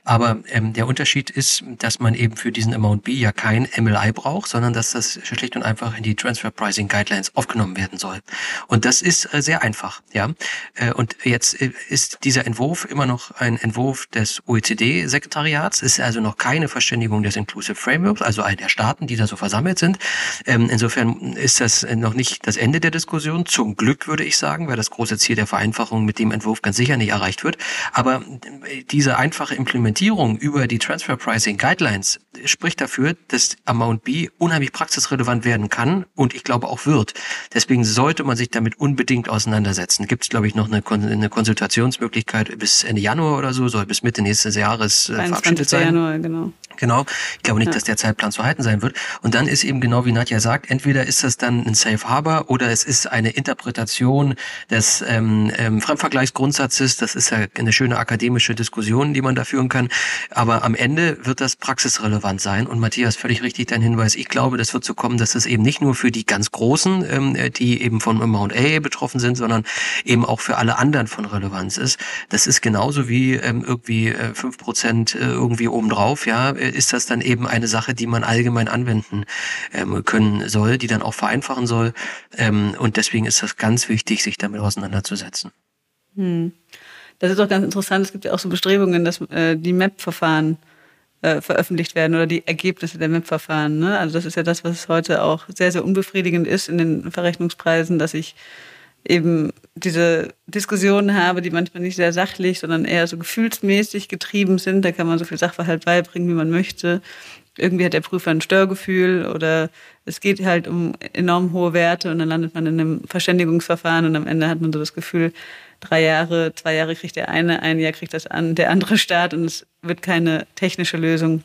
Aber ähm, der Unterschied ist, dass man eben für diesen Amount B ja kein MLI braucht, sondern dass das schlicht und einfach in die Transfer Pricing Guidelines aufgenommen werden soll. Und das ist äh, sehr einfach, ja. Äh, und jetzt äh, ist dieser Entwurf immer noch ein Entwurf des OECD-Sekretariats, ist also noch keine Verständigung des Inclusive Frameworks, also all der Staaten, die da so versammelt sind. Ähm, insofern ist das noch nicht das Ende der Diskussion. Zum Glück würde ich sagen, weil das große Ziel der Vereinfachung mit dem Entwurf ganz sicher nicht erreicht wird. Aber äh, diese einfache Implementierung Implementierung über die Transfer Pricing Guidelines spricht dafür, dass Amount B unheimlich praxisrelevant werden kann und ich glaube auch wird. Deswegen sollte man sich damit unbedingt auseinandersetzen. Gibt es, glaube ich, noch eine, eine, Konsultationsmöglichkeit bis Ende Januar oder so, soll bis Mitte nächstes Jahres äh, verabschiedet sein. Januar, genau. Genau. Ich glaube nicht, ja. dass der Zeitplan zu halten sein wird. Und dann ist eben genau wie Nadja sagt, entweder ist das dann ein Safe Harbor oder es ist eine Interpretation des ähm, ähm, Fremdvergleichsgrundsatzes. Das ist ja eine schöne akademische Diskussion, die man da führen kann. Aber am Ende wird das praxisrelevant sein. Und Matthias, völlig richtig dein Hinweis. Ich glaube, das wird so kommen, dass es eben nicht nur für die ganz Großen, ähm, die eben von Amount A betroffen sind, sondern eben auch für alle anderen von Relevanz ist. Das ist genauso wie ähm, irgendwie äh, fünf Prozent äh, irgendwie obendrauf, ja, äh, ist das dann eben eine Sache, die man allgemein anwenden ähm, können soll, die dann auch vereinfachen soll. Ähm, und deswegen ist das ganz wichtig, sich damit auseinanderzusetzen. Hm. Das ist auch ganz interessant. Es gibt ja auch so Bestrebungen, dass äh, die MAP-Verfahren äh, veröffentlicht werden oder die Ergebnisse der MAP-Verfahren. Ne? Also das ist ja das, was heute auch sehr, sehr unbefriedigend ist in den Verrechnungspreisen, dass ich eben diese Diskussionen habe, die manchmal nicht sehr sachlich, sondern eher so gefühlsmäßig getrieben sind. Da kann man so viel Sachverhalt beibringen, wie man möchte. Irgendwie hat der Prüfer ein Störgefühl oder es geht halt um enorm hohe Werte und dann landet man in einem Verständigungsverfahren und am Ende hat man so das Gefühl, drei Jahre, zwei Jahre kriegt der eine, ein Jahr kriegt das an, der andere Staat und es wird keine technische Lösung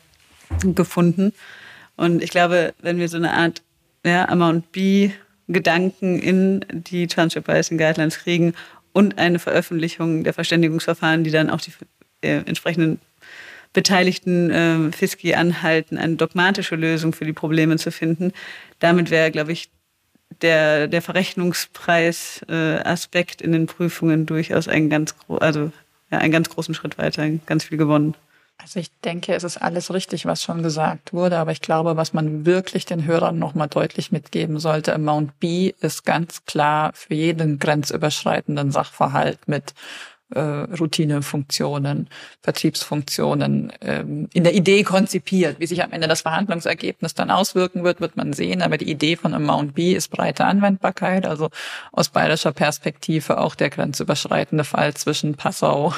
gefunden. Und ich glaube, wenn wir so eine Art ja, Amount B Gedanken in die Transfer Pricing Guidelines kriegen und eine Veröffentlichung der Verständigungsverfahren, die dann auch die äh, entsprechenden beteiligten äh, Fiski anhalten, eine dogmatische Lösung für die Probleme zu finden. Damit wäre, glaube ich, der, der Verrechnungspreis-Aspekt äh, in den Prüfungen durchaus ein ganz, also, ja, einen ganz großen Schritt weiter, ganz viel gewonnen. Also ich denke, es ist alles richtig, was schon gesagt wurde, aber ich glaube, was man wirklich den Hörern nochmal deutlich mitgeben sollte, Amount B ist ganz klar für jeden grenzüberschreitenden Sachverhalt mit äh, Routinefunktionen, Vertriebsfunktionen ähm, in der Idee konzipiert. Wie sich am Ende das Verhandlungsergebnis dann auswirken wird, wird man sehen. Aber die Idee von Amount B ist breite Anwendbarkeit, also aus bayerischer Perspektive auch der grenzüberschreitende Fall zwischen Passau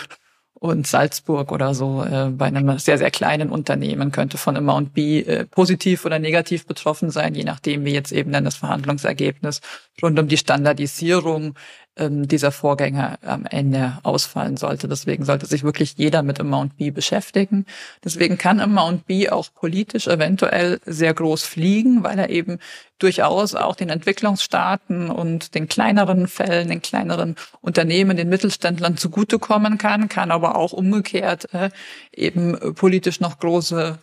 und Salzburg oder so äh, bei einem sehr, sehr kleinen Unternehmen könnte von Amount B äh, positiv oder negativ betroffen sein, je nachdem, wie jetzt eben dann das Verhandlungsergebnis rund um die Standardisierung ähm, dieser Vorgänge am Ende ausfallen sollte. Deswegen sollte sich wirklich jeder mit Amount B beschäftigen. Deswegen kann Amount B auch politisch eventuell sehr groß fliegen, weil er eben durchaus auch den Entwicklungsstaaten und den kleineren Fällen, den kleineren Unternehmen, den Mittelständlern zugutekommen kann, kann aber auch umgekehrt äh, eben politisch noch große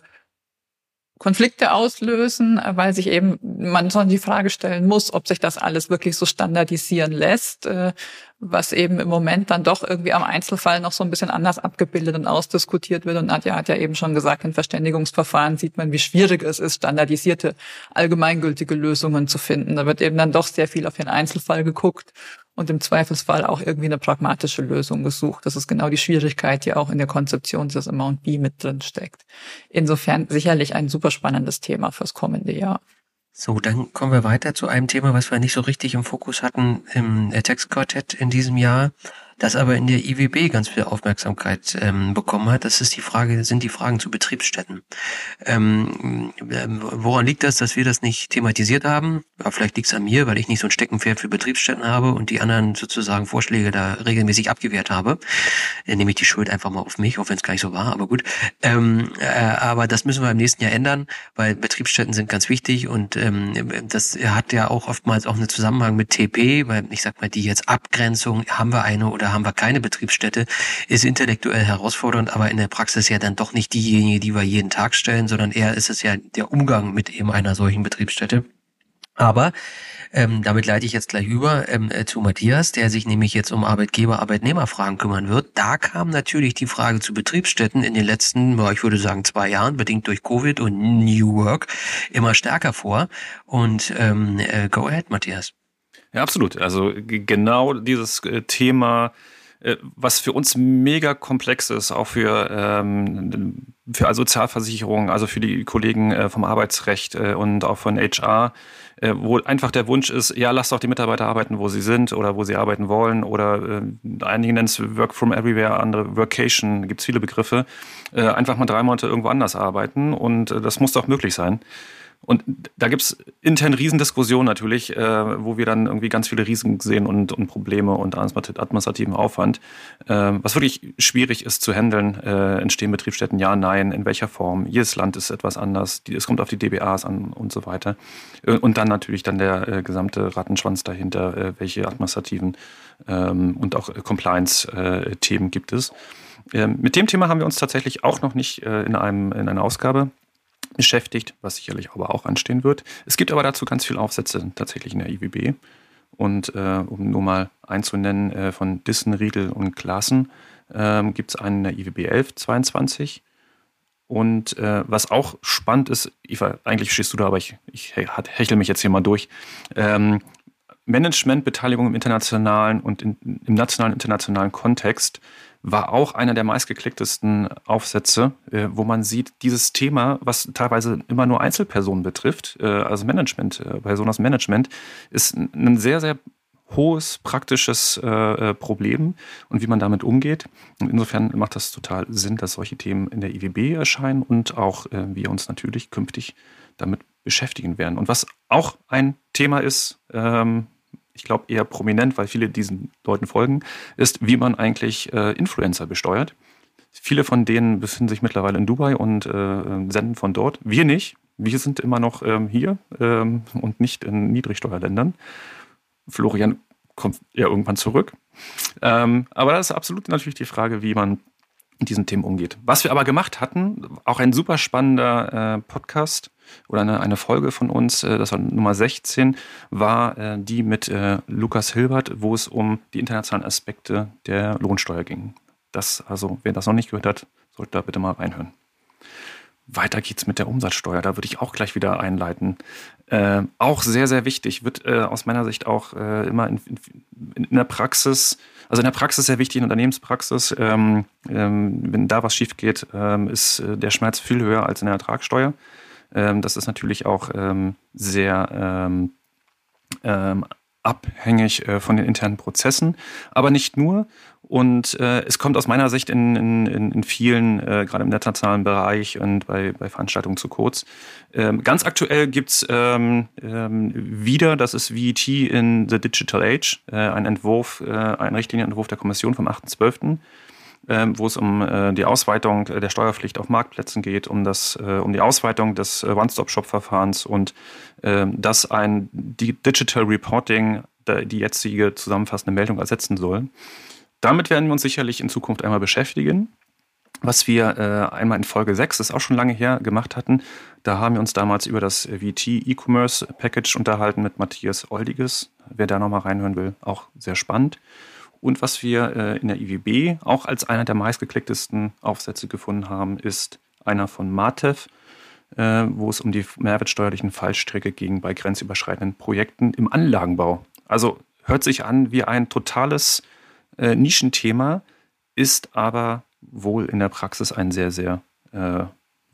Konflikte auslösen, weil sich eben man so die Frage stellen muss, ob sich das alles wirklich so standardisieren lässt, äh, was eben im Moment dann doch irgendwie am Einzelfall noch so ein bisschen anders abgebildet und ausdiskutiert wird. Und Nadja hat ja eben schon gesagt, in Verständigungsverfahren sieht man, wie schwierig es ist, standardisierte, allgemeingültige Lösungen zu finden. Da wird eben dann doch sehr viel auf den Einzelfall geguckt und im Zweifelsfall auch irgendwie eine pragmatische Lösung gesucht. Das ist genau die Schwierigkeit, die auch in der Konzeption des Amount B mit drin steckt. Insofern sicherlich ein super spannendes Thema fürs kommende Jahr. So, dann kommen wir weiter zu einem Thema, was wir nicht so richtig im Fokus hatten im Textquartett in diesem Jahr. Das aber in der IWB ganz viel Aufmerksamkeit ähm, bekommen hat. Das ist die Frage, sind die Fragen zu Betriebsstätten. Ähm, ähm, woran liegt das, dass wir das nicht thematisiert haben? Ja, vielleicht liegt es an mir, weil ich nicht so ein Steckenpferd für Betriebsstätten habe und die anderen sozusagen Vorschläge da regelmäßig abgewehrt habe. Dann nehme ich die Schuld einfach mal auf mich, auch wenn es gar nicht so war, aber gut. Ähm, äh, aber das müssen wir im nächsten Jahr ändern, weil Betriebsstätten sind ganz wichtig und ähm, das hat ja auch oftmals auch einen Zusammenhang mit TP, weil ich sag mal, die jetzt Abgrenzung, haben wir eine oder haben wir keine Betriebsstätte, ist intellektuell herausfordernd, aber in der Praxis ja dann doch nicht diejenige, die wir jeden Tag stellen, sondern eher ist es ja der Umgang mit eben einer solchen Betriebsstätte. Aber ähm, damit leite ich jetzt gleich über ähm, äh, zu Matthias, der sich nämlich jetzt um Arbeitgeber-Arbeitnehmer-Fragen kümmern wird. Da kam natürlich die Frage zu Betriebsstätten in den letzten, ich würde sagen, zwei Jahren, bedingt durch Covid und New Work, immer stärker vor. Und ähm, äh, go ahead, Matthias. Ja, absolut. Also genau dieses äh, Thema äh, was für uns mega komplex ist, auch für, ähm, für Sozialversicherungen, also für die Kollegen äh, vom Arbeitsrecht und auch von HR, wo einfach der Wunsch ist, ja, lasst doch die Mitarbeiter arbeiten, wo sie sind oder wo sie arbeiten wollen oder einige nennen es Work from Everywhere, andere Workation, gibt es viele Begriffe, einfach mal drei Monate irgendwo anders arbeiten und das muss doch möglich sein. Und da gibt's intern Riesendiskussionen natürlich, äh, wo wir dann irgendwie ganz viele Risiken sehen und, und Probleme und administrativen Aufwand. Äh, was wirklich schwierig ist zu handeln, äh, entstehen Betriebsstätten, ja, nein, in welcher Form. Jedes Land ist etwas anders, die, es kommt auf die DBAs an und so weiter. Äh, und dann natürlich dann der äh, gesamte Rattenschwanz dahinter, äh, welche administrativen ähm, und auch Compliance-Themen gibt es. Ähm, mit dem Thema haben wir uns tatsächlich auch noch nicht in, einem, in einer Ausgabe beschäftigt, was sicherlich aber auch anstehen wird. Es gibt aber dazu ganz viele Aufsätze tatsächlich in der IWB. Und äh, um nur mal einzunennen, äh, von Dissen, Riedel und Klassen äh, gibt es einen in der IWB 1122. Und äh, was auch spannend ist, Eva, eigentlich stehst du da, aber ich, ich hechel mich jetzt hier mal durch. Ähm, Managementbeteiligung im internationalen und in, im nationalen internationalen Kontext war auch einer der meistgeklicktesten Aufsätze, äh, wo man sieht, dieses Thema, was teilweise immer nur Einzelpersonen betrifft, äh, also Management, äh, Personen aus Management, ist ein sehr, sehr hohes praktisches äh, Problem und wie man damit umgeht. Und insofern macht das total Sinn, dass solche Themen in der IWB erscheinen und auch äh, wir uns natürlich künftig damit beschäftigen werden. Und was auch ein Thema ist, ähm, ich glaube eher prominent, weil viele diesen Leuten folgen, ist, wie man eigentlich äh, Influencer besteuert. Viele von denen befinden sich mittlerweile in Dubai und äh, senden von dort. Wir nicht. Wir sind immer noch ähm, hier ähm, und nicht in Niedrigsteuerländern. Florian kommt ja irgendwann zurück. Ähm, aber das ist absolut natürlich die Frage, wie man mit diesen Themen umgeht. Was wir aber gemacht hatten, auch ein super spannender äh, Podcast oder eine, eine Folge von uns, äh, das war Nummer 16, war äh, die mit äh, Lukas Hilbert, wo es um die internationalen Aspekte der Lohnsteuer ging. Das, also, wer das noch nicht gehört hat, sollte da bitte mal reinhören. Weiter geht's mit der Umsatzsteuer. Da würde ich auch gleich wieder einleiten. Äh, auch sehr, sehr wichtig, wird äh, aus meiner Sicht auch äh, immer in, in, in, der Praxis, also in der Praxis sehr wichtig, in der Unternehmenspraxis, ähm, ähm, wenn da was schief geht, ähm, ist äh, der Schmerz viel höher als in der Ertragssteuer. Ähm, das ist natürlich auch ähm, sehr ähm, abhängig äh, von den internen Prozessen, aber nicht nur. Und äh, es kommt aus meiner Sicht in, in, in vielen, äh, gerade im internationalen Bereich und bei, bei Veranstaltungen zu kurz. Ähm, ganz aktuell gibt's ähm, ähm, wieder, das ist VET in the Digital Age, äh, ein Entwurf, äh, ein Richtlinienentwurf der Kommission vom 8.12., ähm, wo es um äh, die Ausweitung der Steuerpflicht auf Marktplätzen geht, um, das, äh, um die Ausweitung des äh, One-Stop-Shop-Verfahrens und ähm, dass ein Digital Reporting die jetzige zusammenfassende Meldung ersetzen soll. Damit werden wir uns sicherlich in Zukunft einmal beschäftigen. Was wir äh, einmal in Folge 6, das ist auch schon lange her, gemacht hatten, da haben wir uns damals über das VT E-Commerce Package unterhalten mit Matthias Oldiges. Wer da nochmal reinhören will, auch sehr spannend. Und was wir äh, in der IWB auch als einer der meistgeklicktesten Aufsätze gefunden haben, ist einer von Matev, äh, wo es um die mehrwertsteuerlichen Fallstrecke ging bei grenzüberschreitenden Projekten im Anlagenbau. Also hört sich an wie ein totales äh, Nischenthema, ist aber wohl in der Praxis ein sehr, sehr äh,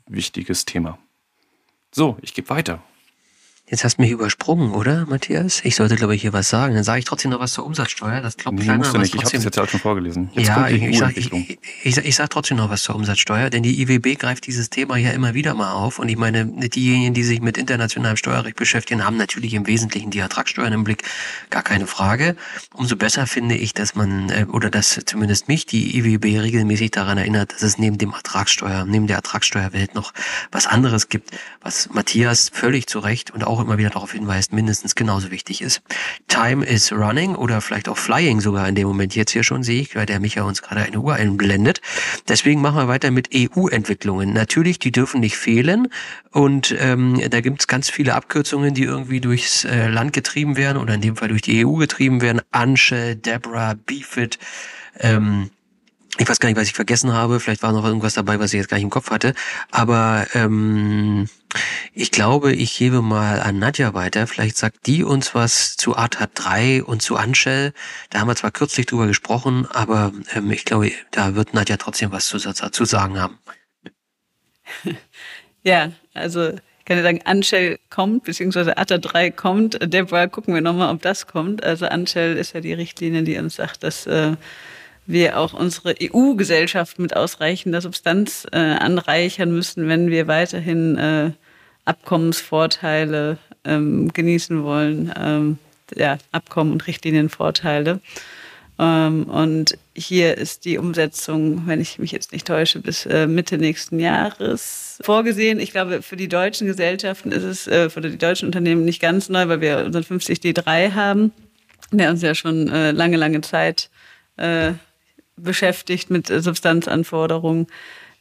wichtiges Thema. So, ich gebe weiter. Jetzt hast du mich übersprungen, oder, Matthias? Ich sollte, glaube ich, hier was sagen. Dann sage ich trotzdem noch was zur Umsatzsteuer. Das glaubt nee, keiner, musst du nicht. Ich habe das jetzt ja schon vorgelesen. Jetzt ja, ich, ich, sag, ich, ich, ich sage trotzdem noch was zur Umsatzsteuer, denn die IWB greift dieses Thema ja immer wieder mal auf. Und ich meine, diejenigen, die sich mit internationalem Steuerrecht beschäftigen, haben natürlich im Wesentlichen die Ertragssteuern im Blick. Gar keine Frage. Umso besser finde ich, dass man, äh, oder dass zumindest mich die IWB regelmäßig daran erinnert, dass es neben dem Ertragssteuer, neben der Ertragssteuerwelt noch was anderes gibt, was Matthias völlig zu Recht und auch auch immer wieder darauf hinweist, mindestens genauso wichtig ist. Time is running oder vielleicht auch flying sogar in dem Moment jetzt hier schon sehe ich, weil der Micha uns gerade eine Uhr einblendet. Deswegen machen wir weiter mit EU-Entwicklungen. Natürlich, die dürfen nicht fehlen und ähm, da gibt es ganz viele Abkürzungen, die irgendwie durchs äh, Land getrieben werden oder in dem Fall durch die EU getrieben werden. Anche, Debra, Beefit, ähm, ich weiß gar nicht, was ich vergessen habe. Vielleicht war noch irgendwas dabei, was ich jetzt gar nicht im Kopf hatte. Aber ähm, ich glaube, ich gebe mal an Nadja weiter. Vielleicht sagt die uns was zu ATAT 3 und zu Anshell. Da haben wir zwar kürzlich drüber gesprochen, aber ähm, ich glaube, da wird Nadja trotzdem was zu, zu sagen haben. Ja, also ich kann ja sagen, Anshell kommt, beziehungsweise ATA 3 kommt. Deborah, gucken wir nochmal, ob das kommt. Also Anshell ist ja die Richtlinie, die uns sagt, dass äh, wir auch unsere EU-Gesellschaft mit ausreichender Substanz äh, anreichern müssen, wenn wir weiterhin äh, Abkommensvorteile ähm, genießen wollen, ähm, ja, Abkommen und Richtlinienvorteile. Ähm, und hier ist die Umsetzung, wenn ich mich jetzt nicht täusche, bis äh, Mitte nächsten Jahres vorgesehen. Ich glaube, für die deutschen Gesellschaften ist es, äh, für die deutschen Unternehmen nicht ganz neu, weil wir unseren 50 D3 haben, der uns ja schon äh, lange, lange Zeit äh, beschäftigt mit äh, Substanzanforderungen.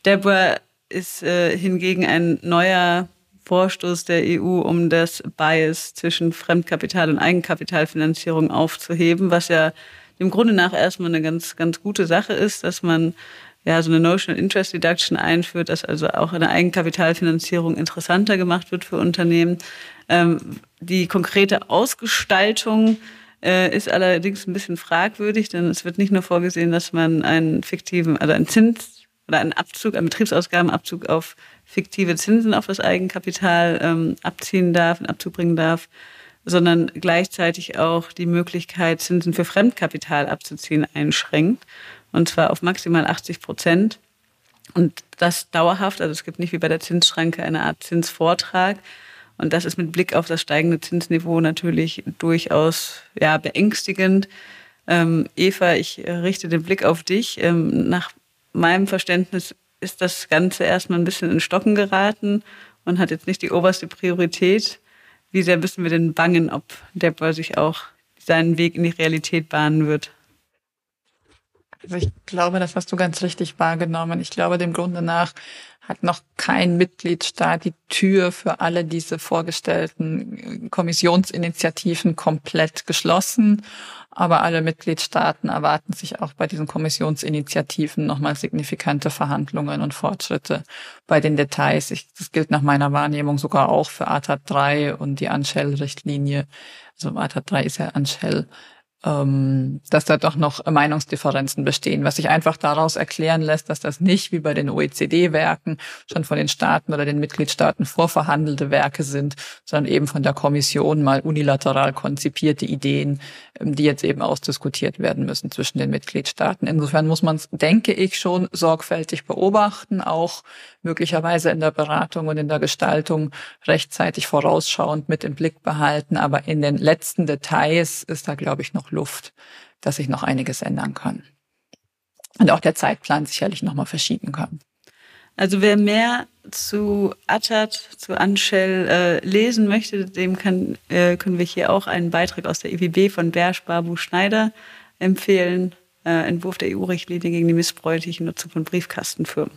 Deborah ist äh, hingegen ein neuer Vorstoß der EU, um das Bias zwischen Fremdkapital und Eigenkapitalfinanzierung aufzuheben, was ja dem Grunde nach erstmal eine ganz, ganz gute Sache ist, dass man ja so eine Notional Interest Deduction einführt, dass also auch eine Eigenkapitalfinanzierung interessanter gemacht wird für Unternehmen. Ähm, die konkrete Ausgestaltung äh, ist allerdings ein bisschen fragwürdig, denn es wird nicht nur vorgesehen, dass man einen fiktiven, also einen Zins oder einen Abzug, einen Betriebsausgabenabzug auf fiktive Zinsen auf das Eigenkapital ähm, abziehen darf, einen Abzug bringen darf, sondern gleichzeitig auch die Möglichkeit, Zinsen für Fremdkapital abzuziehen, einschränkt. Und zwar auf maximal 80 Prozent. Und das dauerhaft, also es gibt nicht wie bei der Zinsschranke eine Art Zinsvortrag, und das ist mit Blick auf das steigende Zinsniveau natürlich durchaus ja, beängstigend. Ähm, Eva, ich richte den Blick auf dich. Ähm, nach meinem Verständnis ist das Ganze erstmal ein bisschen in Stocken geraten und hat jetzt nicht die oberste Priorität. Wie sehr müssen wir denn bangen, ob der bei sich auch seinen Weg in die Realität bahnen wird? Also ich glaube, das hast du ganz richtig wahrgenommen. Ich glaube, dem Grunde nach hat noch kein Mitgliedstaat die Tür für alle diese vorgestellten äh, Kommissionsinitiativen komplett geschlossen. Aber alle Mitgliedstaaten erwarten sich auch bei diesen Kommissionsinitiativen nochmal signifikante Verhandlungen und Fortschritte bei den Details. Ich, das gilt nach meiner Wahrnehmung sogar auch für ATAT 3 und die Anshell-Richtlinie. Also ATAT 3 ist ja Anshell ähm, dass da doch noch Meinungsdifferenzen bestehen, was sich einfach daraus erklären lässt, dass das nicht wie bei den OECD-Werken schon von den Staaten oder den Mitgliedstaaten vorverhandelte Werke sind, sondern eben von der Kommission mal unilateral konzipierte Ideen, ähm, die jetzt eben ausdiskutiert werden müssen zwischen den Mitgliedstaaten. Insofern muss man es, denke ich, schon sorgfältig beobachten, auch möglicherweise in der Beratung und in der Gestaltung rechtzeitig vorausschauend mit im Blick behalten. Aber in den letzten Details ist da, glaube ich, noch Luft, dass sich noch einiges ändern kann. Und auch der Zeitplan sicherlich nochmal verschieben kann. Also wer mehr zu Attat, zu Anshell äh, lesen möchte, dem kann, äh, können wir hier auch einen Beitrag aus der EWB von Bersch Babu Schneider empfehlen. Äh, Entwurf der EU-Richtlinie gegen die missbräuchliche Nutzung von Briefkastenfirmen.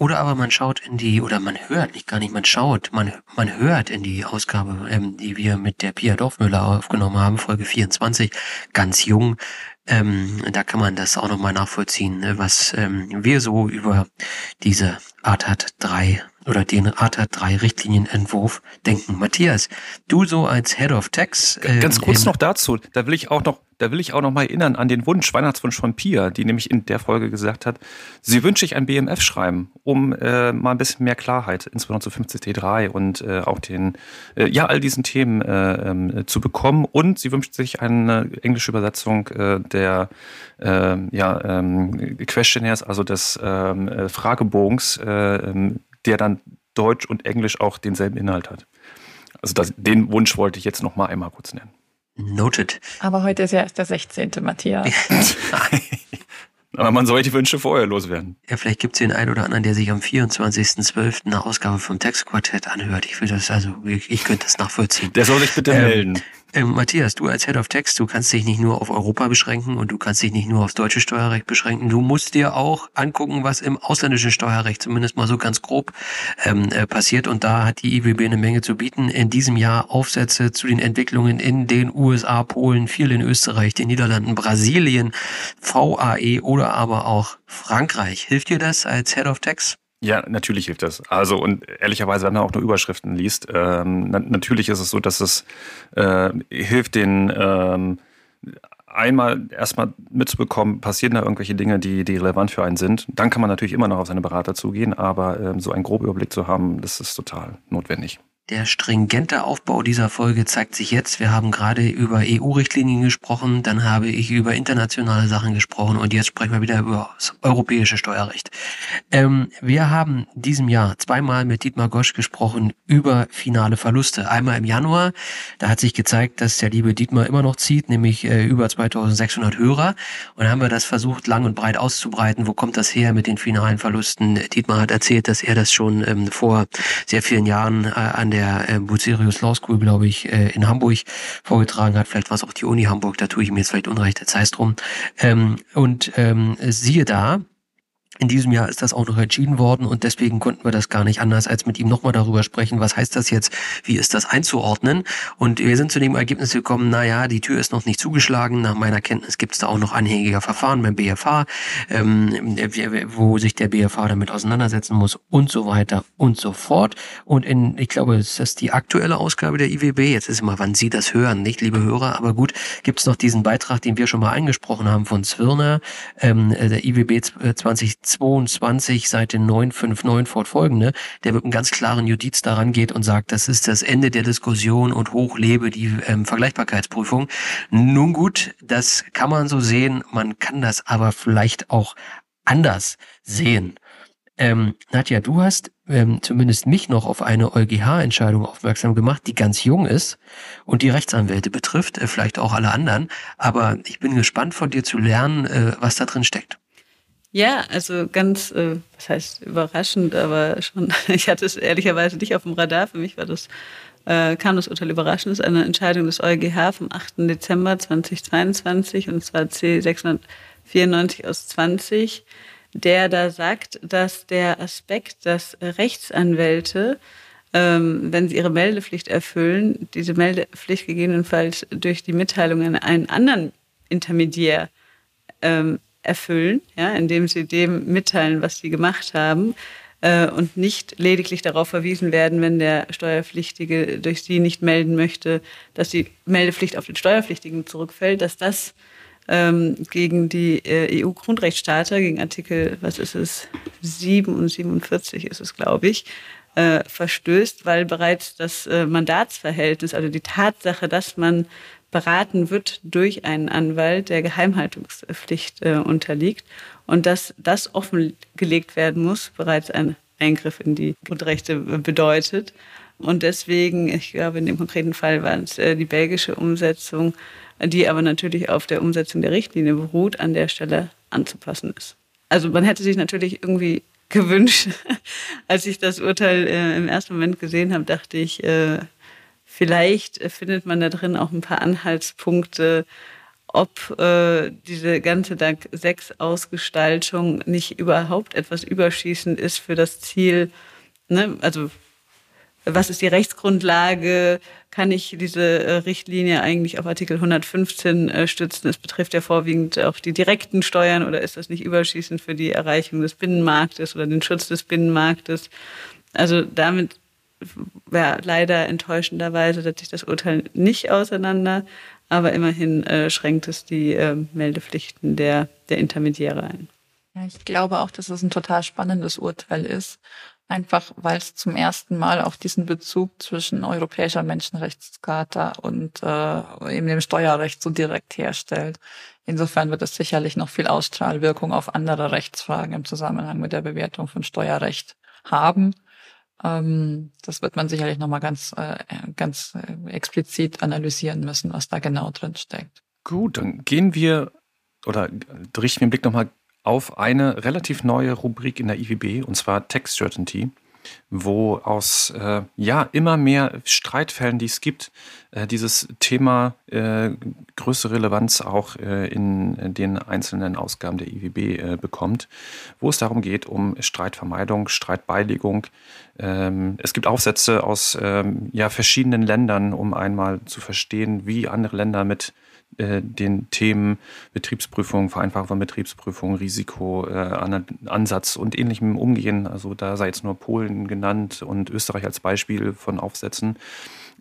Oder aber man schaut in die, oder man hört, nicht gar nicht, man schaut, man, man hört in die Ausgabe, ähm, die wir mit der Pia Dorfmüller aufgenommen haben, Folge 24, ganz jung. Ähm, da kann man das auch nochmal nachvollziehen, ne, was ähm, wir so über diese ATAT 3 oder den ATAT 3 Richtlinienentwurf denken. Matthias, du so als Head of Tax. Äh, Ganz kurz noch dazu, da will ich auch noch da will ich auch noch mal erinnern an den Wunsch, Weihnachtswunsch von Pia, die nämlich in der Folge gesagt hat, sie wünscht sich ein BMF-Schreiben, um äh, mal ein bisschen mehr Klarheit, insbesondere zu 50T3 und äh, auch den, äh, ja, all diesen Themen äh, ähm, zu bekommen. Und sie wünscht sich eine englische Übersetzung äh, der äh, ja, ähm, Questionnaires, also des ähm, äh, Fragebogens, äh, ähm, der dann Deutsch und Englisch auch denselben Inhalt hat. Also das, den Wunsch wollte ich jetzt noch mal einmal kurz nennen. Noted. Aber heute ist ja erst der 16. Matthias. Aber man sollte die Wünsche vorher loswerden. Ja, vielleicht gibt es den einen oder anderen, der sich am 24.12. eine Ausgabe vom Textquartett anhört. Ich will das, also ich, ich könnte das nachvollziehen. Der soll sich bitte Ähm, melden. Ähm, Matthias, du als Head of Text, du kannst dich nicht nur auf Europa beschränken und du kannst dich nicht nur aufs deutsche Steuerrecht beschränken. Du musst dir auch angucken, was im ausländischen Steuerrecht zumindest mal so ganz grob ähm, äh, passiert. Und da hat die IWB eine Menge zu bieten. In diesem Jahr Aufsätze zu den Entwicklungen in den USA, Polen, viel in Österreich, den Niederlanden, Brasilien, VAE oder aber auch Frankreich. Hilft dir das als Head of Text? Ja, natürlich hilft das. Also und ehrlicherweise, wenn man auch nur Überschriften liest, ähm, na natürlich ist es so, dass es äh, hilft, den ähm, einmal erstmal mitzubekommen, passieren da irgendwelche Dinge, die, die relevant für einen sind. Dann kann man natürlich immer noch auf seine Berater zugehen, aber ähm, so einen groben Überblick zu haben, das ist total notwendig. Der stringente Aufbau dieser Folge zeigt sich jetzt. Wir haben gerade über EU-Richtlinien gesprochen, dann habe ich über internationale Sachen gesprochen und jetzt sprechen wir wieder über das europäische Steuerrecht. Ähm, wir haben diesem Jahr zweimal mit Dietmar Gosch gesprochen über finale Verluste. Einmal im Januar, da hat sich gezeigt, dass der liebe Dietmar immer noch zieht, nämlich äh, über 2600 Hörer. Und dann haben wir das versucht, lang und breit auszubreiten. Wo kommt das her mit den finalen Verlusten? Dietmar hat erzählt, dass er das schon ähm, vor sehr vielen Jahren äh, an der äh, Bucerius Law School, glaube ich, äh, in Hamburg vorgetragen hat. Vielleicht war es auch die Uni Hamburg, da tue ich mir jetzt vielleicht unrecht, jetzt heißt drum. Ähm, und ähm, siehe da, in diesem Jahr ist das auch noch entschieden worden und deswegen konnten wir das gar nicht anders, als mit ihm nochmal darüber sprechen, was heißt das jetzt, wie ist das einzuordnen. Und wir sind zu dem Ergebnis gekommen, na ja, die Tür ist noch nicht zugeschlagen. Nach meiner Kenntnis gibt es da auch noch anhängiger Verfahren beim BFH, ähm, wo sich der BFH damit auseinandersetzen muss und so weiter und so fort. Und in, ich glaube, es ist die aktuelle Ausgabe der IWB. Jetzt ist immer, wann Sie das hören, nicht, liebe Hörer. Aber gut, gibt es noch diesen Beitrag, den wir schon mal eingesprochen haben von Zwirner, ähm, der IWB 2022, Seite 959 fortfolgende, der mit einem ganz klaren Judiz daran geht und sagt, das ist das Ende der Diskussion und hochlebe die ähm, Vergleichbarkeitsprüfung. Nun gut, das kann man so sehen, man kann das aber vielleicht auch anders sehen. Ähm, Nadja, du hast ähm, zumindest mich noch auf eine EuGH-Entscheidung aufmerksam gemacht, die ganz jung ist und die Rechtsanwälte betrifft, äh, vielleicht auch alle anderen. Aber ich bin gespannt von dir zu lernen, äh, was da drin steckt. Ja, also ganz, äh, was heißt überraschend, aber schon, ich hatte es ehrlicherweise nicht auf dem Radar. Für mich war das, äh, kam das Urteil überraschend. Das ist eine Entscheidung des EuGH vom 8. Dezember 2022 und zwar C694 aus 20 der da sagt, dass der Aspekt, dass Rechtsanwälte, ähm, wenn sie ihre Meldepflicht erfüllen, diese Meldepflicht gegebenenfalls durch die Mitteilung an einen anderen Intermediär ähm, erfüllen, ja, indem sie dem mitteilen, was sie gemacht haben äh, und nicht lediglich darauf verwiesen werden, wenn der Steuerpflichtige durch sie nicht melden möchte, dass die Meldepflicht auf den Steuerpflichtigen zurückfällt, dass das ähm, gegen die äh, EU-Grundrechtscharta, gegen Artikel, was ist es, 7 und 47 ist es, glaube ich, äh, verstößt, weil bereits das äh, Mandatsverhältnis, also die Tatsache, dass man beraten wird durch einen Anwalt, der Geheimhaltungspflicht äh, unterliegt und dass das offengelegt werden muss, bereits ein Eingriff in die Grundrechte bedeutet. Und deswegen, ich glaube, in dem konkreten Fall war es äh, die belgische Umsetzung, die aber natürlich auf der Umsetzung der Richtlinie beruht, an der Stelle anzupassen ist. Also man hätte sich natürlich irgendwie gewünscht, als ich das Urteil äh, im ersten Moment gesehen habe, dachte ich, äh, vielleicht findet man da drin auch ein paar Anhaltspunkte, ob äh, diese ganze Dank 6 Ausgestaltung nicht überhaupt etwas überschießend ist für das Ziel, ne? also was ist die Rechtsgrundlage? Kann ich diese äh, Richtlinie eigentlich auf Artikel 115 äh, stützen? Es betrifft ja vorwiegend auch die direkten Steuern oder ist das nicht überschießend für die Erreichung des Binnenmarktes oder den Schutz des Binnenmarktes? Also damit ja, leider enttäuschenderweise setzt sich das Urteil nicht auseinander. aber immerhin äh, schränkt es die äh, Meldepflichten der, der Intermediäre ein. Ja, ich glaube auch, dass es ein total spannendes Urteil ist, einfach weil es zum ersten Mal auch diesen Bezug zwischen europäischer Menschenrechtscharta und äh, eben dem Steuerrecht so direkt herstellt. Insofern wird es sicherlich noch viel Ausstrahlwirkung auf andere Rechtsfragen im Zusammenhang mit der Bewertung von Steuerrecht haben. Ähm, das wird man sicherlich nochmal ganz, äh, ganz äh, explizit analysieren müssen, was da genau drin steckt. Gut, dann gehen wir oder richten wir den Blick nochmal auf eine relativ neue Rubrik in der IWB, und zwar Text Certainty, wo aus äh, ja immer mehr Streitfällen, die es gibt, äh, dieses Thema äh, größere Relevanz auch äh, in, den einzelnen Ausgaben der IWB äh, bekommt, wo es darum geht, um Streitvermeidung, Streitbeilegung. Ähm, es gibt Aufsätze aus ähm, ja, verschiedenen Ländern, um einmal zu verstehen, wie andere Länder mit äh, den Themen Betriebsprüfung, Vereinfachung von Betriebsprüfung, Risikoansatz äh, und ähnlichem umgehen. Also da sei jetzt nur Polen genannt und Österreich als Beispiel von Aufsätzen.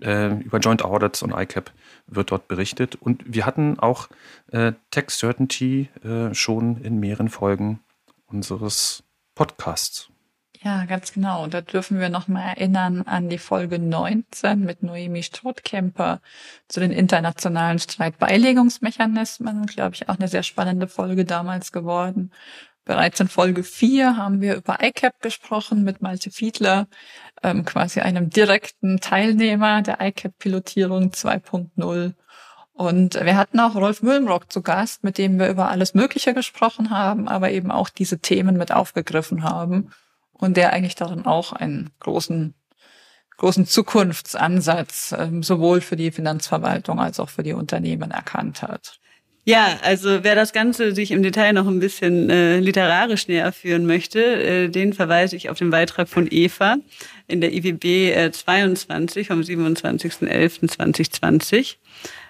Äh, über Joint Audits und ICAP wird dort berichtet. Und wir hatten auch äh, Tax Certainty äh, schon in mehreren Folgen unseres Podcasts. Ja, ganz genau. Da dürfen wir nochmal erinnern an die Folge 19 mit Noemi Strothkemper zu den internationalen Streitbeilegungsmechanismen. Glaube ich, auch eine sehr spannende Folge damals geworden. Bereits in Folge 4 haben wir über ICAP gesprochen mit Malte Fiedler, ähm, quasi einem direkten Teilnehmer der ICAP-Pilotierung 2.0. Und wir hatten auch Rolf Mühlenrock zu Gast, mit dem wir über alles Mögliche gesprochen haben, aber eben auch diese Themen mit aufgegriffen haben und der eigentlich darin auch einen großen, großen Zukunftsansatz ähm, sowohl für die Finanzverwaltung als auch für die Unternehmen erkannt hat. Ja, also wer das Ganze sich im Detail noch ein bisschen äh, literarisch näher führen möchte, äh, den verweise ich auf den Beitrag von Eva in der IWB äh, 22 vom 27.11.2020.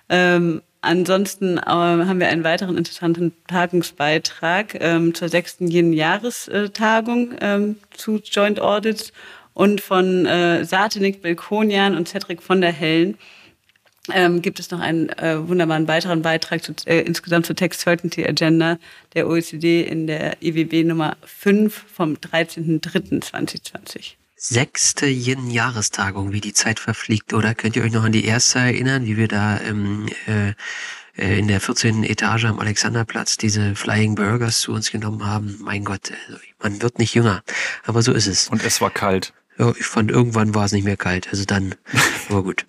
Ähm, Ansonsten äh, haben wir einen weiteren interessanten Tagungsbeitrag ähm, zur sechsten Jahrestagung ähm, zu Joint Audits und von äh, Satinik Belkonian und Cedric von der Hellen. Ähm, gibt es noch einen äh, wunderbaren weiteren Beitrag zu, äh, insgesamt zur Text Certainty Agenda der OECD in der IWB Nummer 5 vom 13.03.2020 sechste Yin-Jahrestagung, wie die Zeit verfliegt, oder? Könnt ihr euch noch an die erste erinnern, wie wir da ähm, äh, äh in der 14. Etage am Alexanderplatz diese Flying Burgers zu uns genommen haben? Mein Gott, also man wird nicht jünger, aber so ist es. Und es war kalt. Ja, ich fand, irgendwann war es nicht mehr kalt, also dann, aber gut.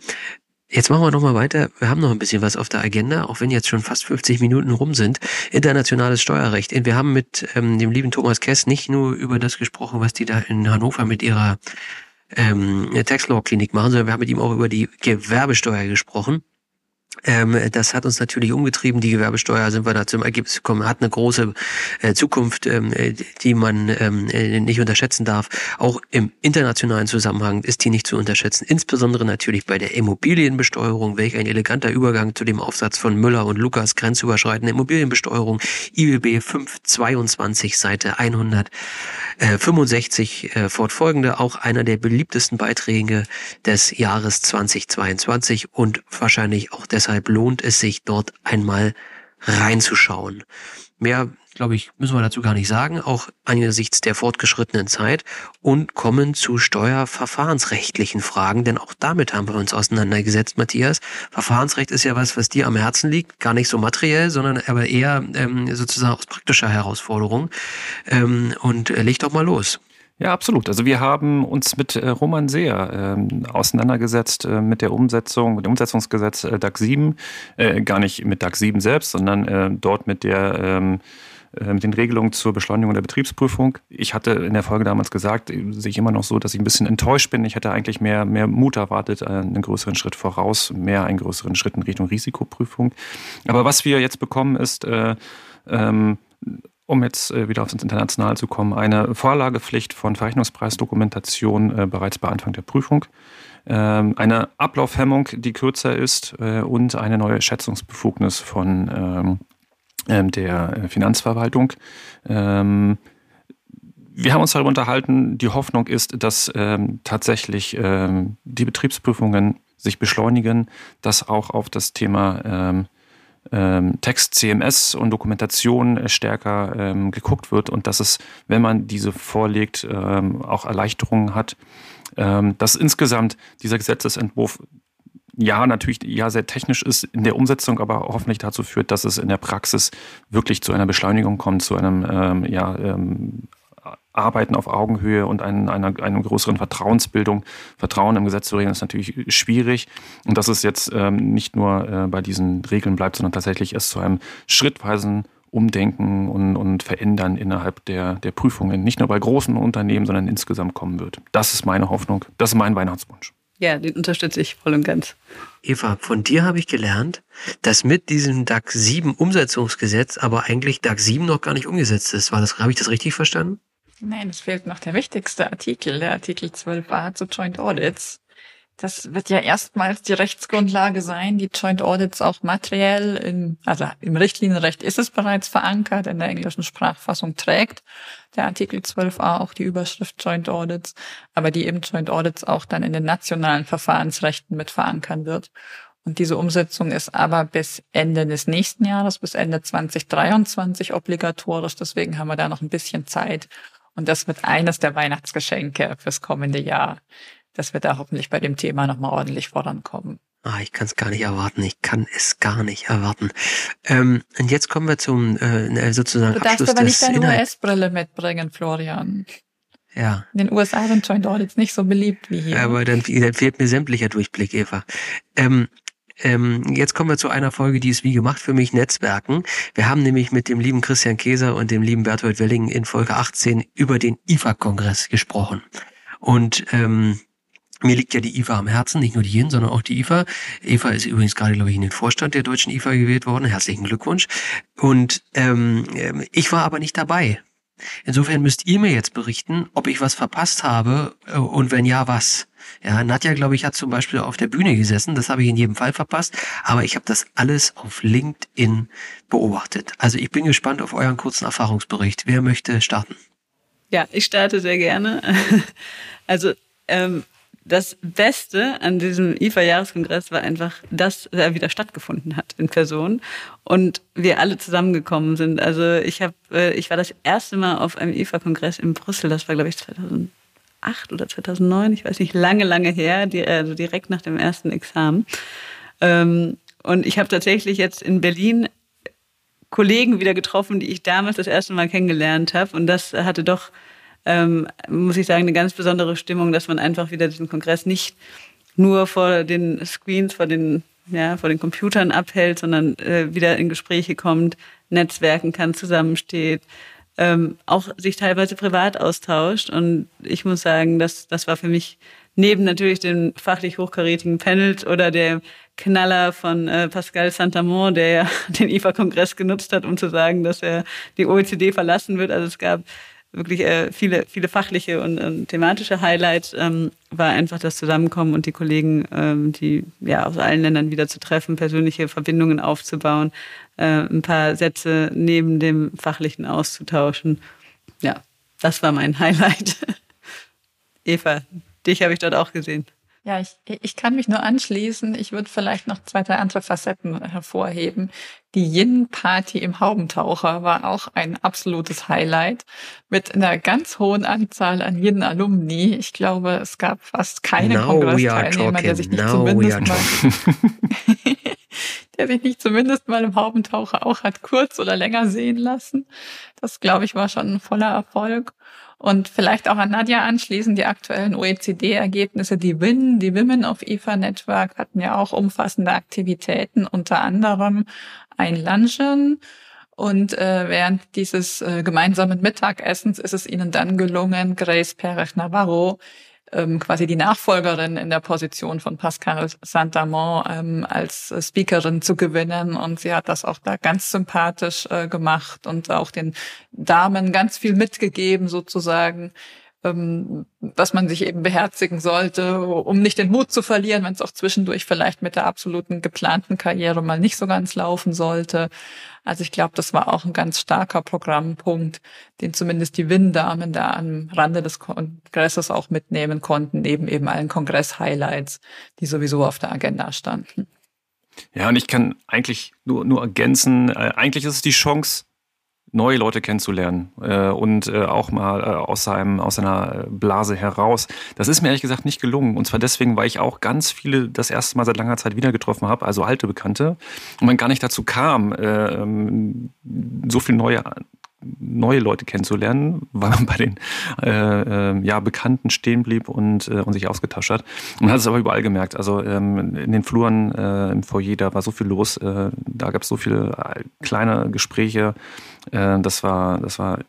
Jetzt machen wir nochmal weiter. Wir haben noch ein bisschen was auf der Agenda, auch wenn jetzt schon fast 50 Minuten rum sind. Internationales Steuerrecht. Wir haben mit ähm, dem lieben Thomas Kess nicht nur über das gesprochen, was die da in Hannover mit ihrer ähm, Tax Law Klinik machen, sondern wir haben mit ihm auch über die Gewerbesteuer gesprochen. Ähm, das hat uns natürlich umgetrieben. Die Gewerbesteuer sind wir da zum Ergebnis gekommen, hat eine große äh, Zukunft, ähm, die man ähm, äh, nicht unterschätzen darf. Auch im internationalen Zusammenhang ist die nicht zu unterschätzen. Insbesondere natürlich bei der Immobilienbesteuerung. Welch ein eleganter Übergang zu dem Aufsatz von Müller und Lukas grenzüberschreitende Immobilienbesteuerung. IWB 522 Seite 165 äh, fortfolgende. Auch einer der beliebtesten Beiträge des Jahres 2022 und wahrscheinlich auch deshalb Deshalb lohnt es sich, dort einmal reinzuschauen. Mehr, glaube ich, müssen wir dazu gar nicht sagen, auch angesichts der fortgeschrittenen Zeit und kommen zu steuerverfahrensrechtlichen Fragen, denn auch damit haben wir uns auseinandergesetzt, Matthias. Verfahrensrecht ist ja was, was dir am Herzen liegt, gar nicht so materiell, sondern aber eher ähm, sozusagen aus praktischer Herausforderung. Ähm, und äh, leg doch mal los. Ja, absolut. Also wir haben uns mit äh, Roman Seer äh, auseinandergesetzt äh, mit der Umsetzung, mit dem Umsetzungsgesetz äh, DAX 7, äh, gar nicht mit DAX 7 selbst, sondern äh, dort mit der ähm, äh, mit den Regelungen zur Beschleunigung der Betriebsprüfung. Ich hatte in der Folge damals gesagt, äh, sehe ich immer noch so, dass ich ein bisschen enttäuscht bin. Ich hätte eigentlich mehr, mehr Mut erwartet, einen größeren Schritt voraus, mehr einen größeren Schritt in Richtung Risikoprüfung. Aber was wir jetzt bekommen ist, äh, ähm, um jetzt äh, wieder aufs International zu kommen, eine Vorlagepflicht von Verrechnungspreisdokumentation äh, bereits bei Anfang der Prüfung, ähm, eine Ablaufhemmung, die kürzer ist äh, und eine neue Schätzungsbefugnis von ähm, ähm der Finanzverwaltung. Wir haben uns darüber unterhalten, die Hoffnung ist, dass tatsächlich die Betriebsprüfungen sich beschleunigen, dass auch auf das Thema ähm, Text, CMS und Dokumentation äh, stärker ähm, geguckt wird und dass es, wenn man diese vorlegt, ähm, auch Erleichterungen hat. Ähm, dass insgesamt dieser Gesetzesentwurf ja natürlich ja sehr technisch ist in der Umsetzung, aber hoffentlich dazu führt, dass es in der Praxis wirklich zu einer Beschleunigung kommt, zu einem ähm, ja, ähm, Arbeiten auf Augenhöhe und ein, einer, einer größeren Vertrauensbildung. Vertrauen im Gesetz zu regeln ist natürlich schwierig. Und dass es jetzt ähm, nicht nur äh, bei diesen Regeln bleibt, sondern tatsächlich es zu einem schrittweisen Umdenken und, und Verändern innerhalb der, der Prüfungen, nicht nur bei großen Unternehmen, sondern insgesamt kommen wird. Das ist meine Hoffnung, das ist mein Weihnachtswunsch. Ja, den unterstütze ich voll und ganz. Eva, von dir habe ich gelernt, dass mit diesem DAX 7 Umsetzungsgesetz aber eigentlich DAX 7 noch gar nicht umgesetzt ist. War das, habe ich das richtig verstanden? Nein, es fehlt noch der wichtigste Artikel, der Artikel 12a zu Joint Audits. Das wird ja erstmals die Rechtsgrundlage sein, die Joint Audits auch materiell in, also im Richtlinienrecht ist es bereits verankert, in der englischen Sprachfassung trägt der Artikel 12a auch die Überschrift Joint Audits, aber die eben Joint Audits auch dann in den nationalen Verfahrensrechten mit verankern wird. Und diese Umsetzung ist aber bis Ende des nächsten Jahres, bis Ende 2023 obligatorisch. Deswegen haben wir da noch ein bisschen Zeit. Und das wird eines der Weihnachtsgeschenke fürs kommende Jahr, dass wir da hoffentlich bei dem Thema nochmal ordentlich vorankommen. Ah, ich kann es gar nicht erwarten. Ich kann es gar nicht erwarten. Ähm, und jetzt kommen wir zum äh, sozusagen Du darfst aber nicht deine US-Brille mitbringen, Florian. Ja. In den USA sind Joint Audits nicht so beliebt wie hier. Aber dann, dann fehlt mir sämtlicher Durchblick, Eva. Ähm, ähm, jetzt kommen wir zu einer Folge, die ist wie gemacht für mich, Netzwerken. Wir haben nämlich mit dem lieben Christian Käser und dem lieben Berthold Welling in Folge 18 über den IFA-Kongress gesprochen. Und ähm, mir liegt ja die IFA am Herzen, nicht nur die JIN, sondern auch die IFA. Eva ist übrigens gerade, glaube ich, in den Vorstand der deutschen IFA gewählt worden. Herzlichen Glückwunsch. Und ähm, ich war aber nicht dabei. Insofern müsst ihr mir jetzt berichten, ob ich was verpasst habe äh, und wenn ja, was. Ja, Nadja, glaube ich, hat zum Beispiel auf der Bühne gesessen. Das habe ich in jedem Fall verpasst. Aber ich habe das alles auf LinkedIn beobachtet. Also ich bin gespannt auf euren kurzen Erfahrungsbericht. Wer möchte starten? Ja, ich starte sehr gerne. Also ähm, das Beste an diesem IFA-Jahreskongress war einfach, dass er wieder stattgefunden hat in Person und wir alle zusammengekommen sind. Also ich habe, äh, ich war das erste Mal auf einem IFA-Kongress in Brüssel. Das war glaube ich 2008 oder 2009. Ich weiß nicht, lange, lange her, also direkt nach dem ersten Examen. Ähm, und ich habe tatsächlich jetzt in Berlin Kollegen wieder getroffen, die ich damals das erste Mal kennengelernt habe. Und das hatte doch ähm, muss ich sagen, eine ganz besondere Stimmung, dass man einfach wieder diesen Kongress nicht nur vor den Screens, vor den, ja, vor den Computern abhält, sondern äh, wieder in Gespräche kommt, netzwerken kann, zusammensteht, ähm, auch sich teilweise privat austauscht. Und ich muss sagen, das, das war für mich neben natürlich den fachlich hochkarätigen Panels oder der Knaller von äh, Pascal Santamont, der ja den IFA-Kongress genutzt hat, um zu sagen, dass er die OECD verlassen wird. Also es gab wirklich äh, viele, viele fachliche und, und thematische Highlights ähm, war einfach das Zusammenkommen und die Kollegen, ähm, die ja aus allen Ländern wieder zu treffen, persönliche Verbindungen aufzubauen, äh, ein paar Sätze neben dem fachlichen auszutauschen. Ja, das war mein Highlight. Eva, dich habe ich dort auch gesehen. Ja, ich, ich kann mich nur anschließen. Ich würde vielleicht noch zwei, drei andere Facetten hervorheben. Die Yin-Party im Haubentaucher war auch ein absolutes Highlight mit einer ganz hohen Anzahl an Yin-Alumni. Ich glaube, es gab fast keinen Kongressteilnehmer, der sich nicht Now zumindest mal der sich nicht zumindest mal im Haubentaucher auch hat kurz oder länger sehen lassen. Das, glaube ich, war schon ein voller Erfolg. Und vielleicht auch an Nadja anschließend die aktuellen OECD-Ergebnisse. Die WIN, die Women of IFA Network hatten ja auch umfassende Aktivitäten, unter anderem ein Luncheon. Und äh, während dieses äh, gemeinsamen Mittagessens ist es ihnen dann gelungen, Grace Perez Navarro ähm, quasi die Nachfolgerin in der Position von Pascal Saint-Amand ähm, als Speakerin zu gewinnen. Und sie hat das auch da ganz sympathisch äh, gemacht und auch den Damen ganz viel mitgegeben sozusagen ähm, dass man sich eben beherzigen sollte, um nicht den Mut zu verlieren, wenn es auch zwischendurch vielleicht mit der absoluten geplanten Karriere mal nicht so ganz laufen sollte. Also ich glaube, das war auch ein ganz starker Programmpunkt, den zumindest die Win-Damen da am Rande des Kongresses auch mitnehmen konnten, neben eben allen Kongress-Highlights, die sowieso auf der Agenda standen. Ja, und ich kann eigentlich nur, nur ergänzen, äh, eigentlich ist es die Chance, neue Leute kennenzulernen äh, und äh, auch mal äh, aus, seinem, aus seiner Blase heraus. Das ist mir ehrlich gesagt nicht gelungen. Und zwar deswegen, weil ich auch ganz viele das erste Mal seit langer Zeit wieder getroffen habe, also alte Bekannte, und man gar nicht dazu kam, äh, ähm, so viel neue neue Leute kennenzulernen, weil man bei den äh, äh, ja, Bekannten stehen blieb und, äh, und sich ausgetauscht hat. Man hat es aber überall gemerkt. Also ähm, in den Fluren äh, im Foyer, da war so viel los, äh, da gab es so viele äh, kleine Gespräche. Das, war, das war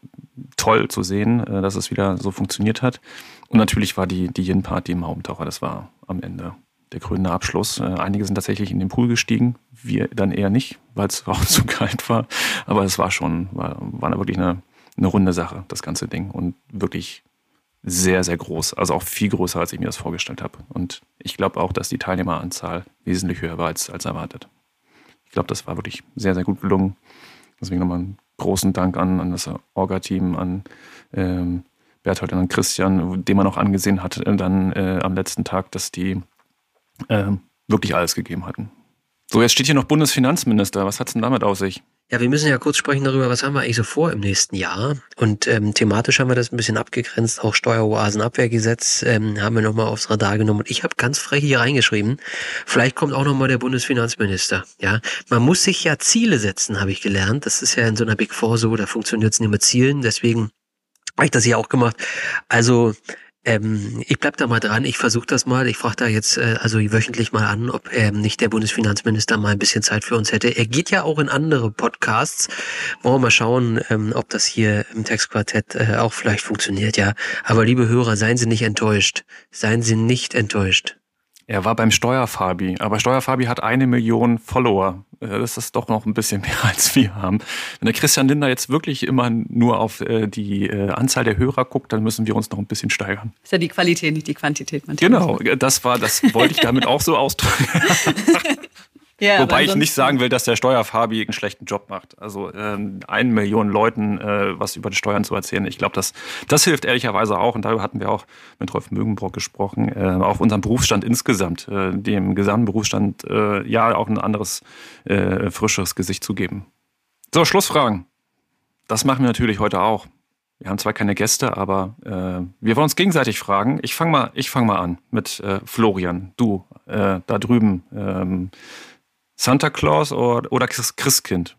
toll zu sehen, dass es wieder so funktioniert hat. Und natürlich war die, die Yin-Party im Haupentaucher, das war am Ende der krönende Abschluss. Äh, einige sind tatsächlich in den Pool gestiegen, wir dann eher nicht, weil es auch zu kalt war. Aber es war schon, war, war wirklich eine, eine runde Sache, das ganze Ding. Und wirklich sehr, sehr groß. Also auch viel größer, als ich mir das vorgestellt habe. Und ich glaube auch, dass die Teilnehmeranzahl wesentlich höher war als, als erwartet. Ich glaube, das war wirklich sehr, sehr gut gelungen. Deswegen nochmal einen großen Dank an, an das Orga-Team, an ähm, Berthold und an Christian, dem man auch angesehen hat, äh, dann äh, am letzten Tag, dass die äh, wirklich alles gegeben hatten. So, jetzt steht hier noch Bundesfinanzminister. Was hat's denn damit aus sich? Ja, wir müssen ja kurz sprechen darüber, was haben wir eigentlich so vor im nächsten Jahr. Und ähm, thematisch haben wir das ein bisschen abgegrenzt. Auch Steueroasenabwehrgesetz ähm, haben wir nochmal aufs Radar genommen. Und ich habe ganz frech hier reingeschrieben, vielleicht kommt auch nochmal der Bundesfinanzminister. Ja, Man muss sich ja Ziele setzen, habe ich gelernt. Das ist ja in so einer Big Four so, da funktioniert es nicht mit Zielen. Deswegen habe ich das hier auch gemacht. Also ähm, ich bleib da mal dran, ich versuche das mal. Ich frage da jetzt äh, also wöchentlich mal an, ob ähm, nicht der Bundesfinanzminister mal ein bisschen Zeit für uns hätte. Er geht ja auch in andere Podcasts. Wollen wir mal schauen, ähm, ob das hier im Textquartett äh, auch vielleicht funktioniert, ja. Aber liebe Hörer, seien Sie nicht enttäuscht. Seien Sie nicht enttäuscht. Er war beim Steuerfabi, aber Steuerfabi hat eine Million Follower. Äh, das ist doch noch ein bisschen mehr als wir haben. Wenn der Christian Linder jetzt wirklich immer nur auf äh, die äh, Anzahl der Hörer guckt, dann müssen wir uns noch ein bisschen steigern. ist ja die Qualität, nicht die Quantität. Genau, das war, das wollte ich damit auch so ausdrücken. Ja, Wobei ich nicht sagen will, dass der Steuerfabi einen schlechten Job macht. Also ähm, eine Million Leuten äh, was über die Steuern zu erzählen, ich glaube, das, das hilft ehrlicherweise auch. Und darüber hatten wir auch mit Rolf Mögenbrock gesprochen, äh, auf unserem Berufsstand insgesamt, äh, dem gesamten Berufsstand äh, ja auch ein anderes, äh, frischeres Gesicht zu geben. So, Schlussfragen. Das machen wir natürlich heute auch. Wir haben zwar keine Gäste, aber äh, wir wollen uns gegenseitig fragen. Ich fange mal, ich fang mal an mit äh, Florian. Du, äh, da drüben. Ähm, Santa Claus oder, oder Christkind?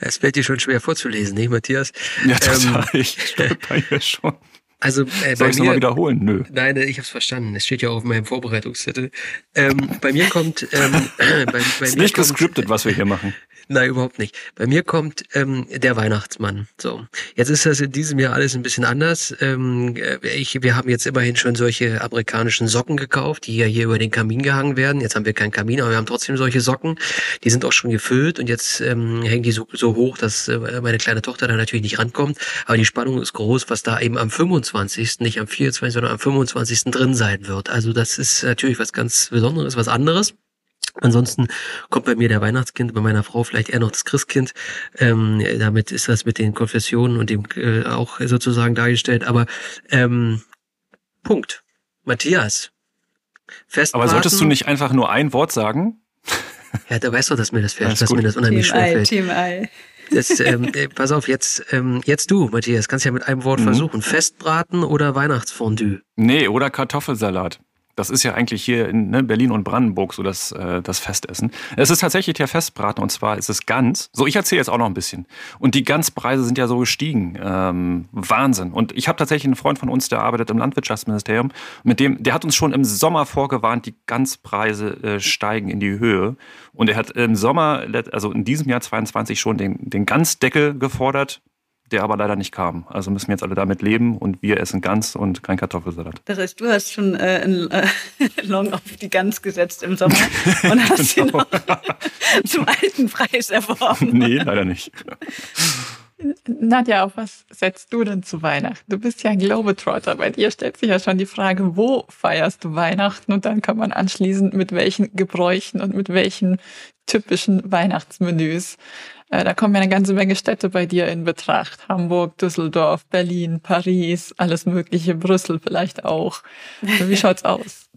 Es fällt dir schon schwer vorzulesen, nicht, Matthias? Ja, total. Ähm, ich stolper hier schon. Also, äh, Soll ich es nochmal wiederholen? Nö. Nein, ich habe es verstanden. Es steht ja auf meinem Vorbereitungszettel. Ähm, bei mir kommt... Ähm, bei, bei ist mir nicht kommt, gescriptet, was wir hier machen. Nein, überhaupt nicht. Bei mir kommt ähm, der Weihnachtsmann. So, jetzt ist das in diesem Jahr alles ein bisschen anders. Ähm, ich, wir haben jetzt immerhin schon solche amerikanischen Socken gekauft, die ja hier über den Kamin gehangen werden. Jetzt haben wir keinen Kamin, aber wir haben trotzdem solche Socken. Die sind auch schon gefüllt und jetzt ähm, hängen die so, so hoch, dass äh, meine kleine Tochter da natürlich nicht rankommt. Aber die Spannung ist groß, was da eben am 25., nicht am 24., sondern am 25. drin sein wird. Also das ist natürlich was ganz Besonderes, was anderes. Ansonsten kommt bei mir der Weihnachtskind, bei meiner Frau vielleicht eher noch das Christkind. Ähm, damit ist das mit den Konfessionen und dem äh, auch sozusagen dargestellt. Aber ähm, Punkt. Matthias. Festbraten. Aber solltest du nicht einfach nur ein Wort sagen? Ja, da weißt du, dass mir das, fällt, dass mir das unheimlich Team schwer fällt. Team I. Das, ähm, äh, pass auf, jetzt, ähm, jetzt du, Matthias, kannst ja mit einem Wort mhm. versuchen. Festbraten oder Weihnachtsfondue? Nee, oder Kartoffelsalat. Das ist ja eigentlich hier in ne, Berlin und Brandenburg so das, äh, das Festessen. Es ist tatsächlich der Festbraten und zwar ist es Gans. So, ich erzähle jetzt auch noch ein bisschen. Und die Ganzpreise sind ja so gestiegen. Ähm, Wahnsinn. Und ich habe tatsächlich einen Freund von uns, der arbeitet im Landwirtschaftsministerium. Mit dem, der hat uns schon im Sommer vorgewarnt, die Ganzpreise äh, steigen in die Höhe. Und er hat im Sommer, also in diesem Jahr 22 schon den, den Ganzdeckel gefordert der aber leider nicht kam. Also müssen wir jetzt alle damit leben und wir essen Gans und kein Kartoffelsalat. Das heißt, du hast schon äh, einen äh, Long auf die Gans gesetzt im Sommer und hast genau. ihn noch zum alten Preis erworben. Nee, leider nicht. Nadja, auf was setzt du denn zu Weihnachten? Du bist ja ein Globetrotter. Bei dir stellt sich ja schon die Frage, wo feierst du Weihnachten? Und dann kann man anschließend mit welchen Gebräuchen und mit welchen typischen Weihnachtsmenüs. Äh, da kommen ja eine ganze Menge Städte bei dir in Betracht. Hamburg, Düsseldorf, Berlin, Paris, alles Mögliche, Brüssel vielleicht auch. Wie schaut's aus?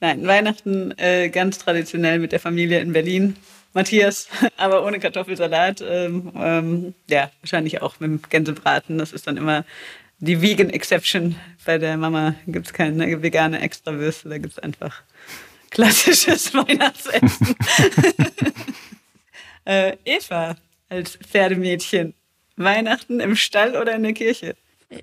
Nein, Weihnachten äh, ganz traditionell mit der Familie in Berlin. Matthias, aber ohne Kartoffelsalat. Ähm, ähm, ja, wahrscheinlich auch mit Gänsebraten. Das ist dann immer die Vegan Exception. Bei der Mama gibt es keine vegane Extrawürste, da gibt es einfach klassisches Weihnachtsessen. Äh, Eva als Pferdemädchen. Weihnachten im Stall oder in der Kirche?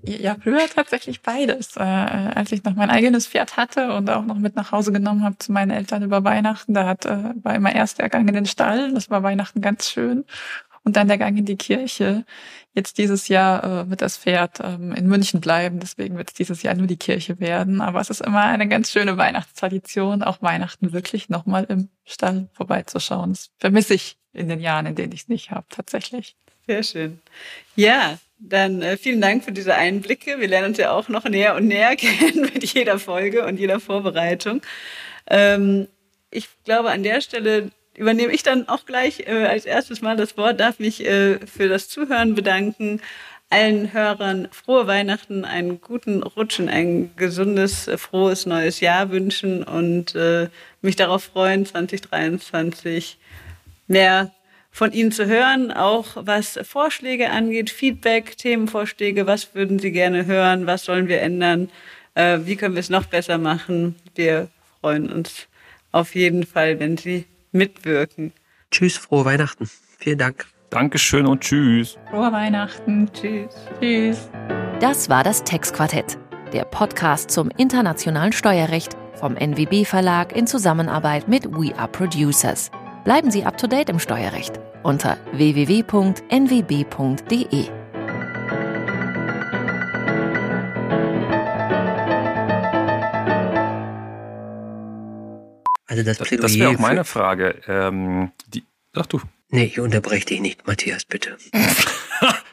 Ja, früher tatsächlich beides. Äh, als ich noch mein eigenes Pferd hatte und auch noch mit nach Hause genommen habe zu meinen Eltern über Weihnachten, da hat, äh, war immer erst der Gang in den Stall, das war Weihnachten ganz schön. Und dann der Gang in die Kirche. Jetzt dieses Jahr äh, wird das Pferd ähm, in München bleiben, deswegen wird es dieses Jahr nur die Kirche werden. Aber es ist immer eine ganz schöne Weihnachtstradition, auch Weihnachten wirklich nochmal im Stall vorbeizuschauen. Das vermisse ich in den Jahren, in denen ich es nicht habe, tatsächlich. Sehr schön. Ja, dann äh, vielen Dank für diese Einblicke. Wir lernen uns ja auch noch näher und näher kennen mit jeder Folge und jeder Vorbereitung. Ähm, ich glaube, an der Stelle übernehme ich dann auch gleich äh, als erstes Mal das Wort, darf mich äh, für das Zuhören bedanken. Allen Hörern frohe Weihnachten, einen guten Rutsch und ein gesundes, äh, frohes neues Jahr wünschen und äh, mich darauf freuen, 2023 mehr von Ihnen zu hören, auch was Vorschläge angeht, Feedback, Themenvorschläge, was würden Sie gerne hören, was sollen wir ändern, äh, wie können wir es noch besser machen. Wir freuen uns auf jeden Fall, wenn Sie mitwirken. Tschüss, frohe Weihnachten. Vielen Dank. Dankeschön und tschüss. Frohe Weihnachten. Tschüss. Tschüss. Das war das Textquartett, der Podcast zum internationalen Steuerrecht vom NWB Verlag in Zusammenarbeit mit We Are Producers. Bleiben Sie up to date im Steuerrecht unter www.nwb.de. Also das, das, das wäre auch meine Frage. Ähm, die, sag du. Nee, ich unterbreche dich nicht, Matthias, bitte.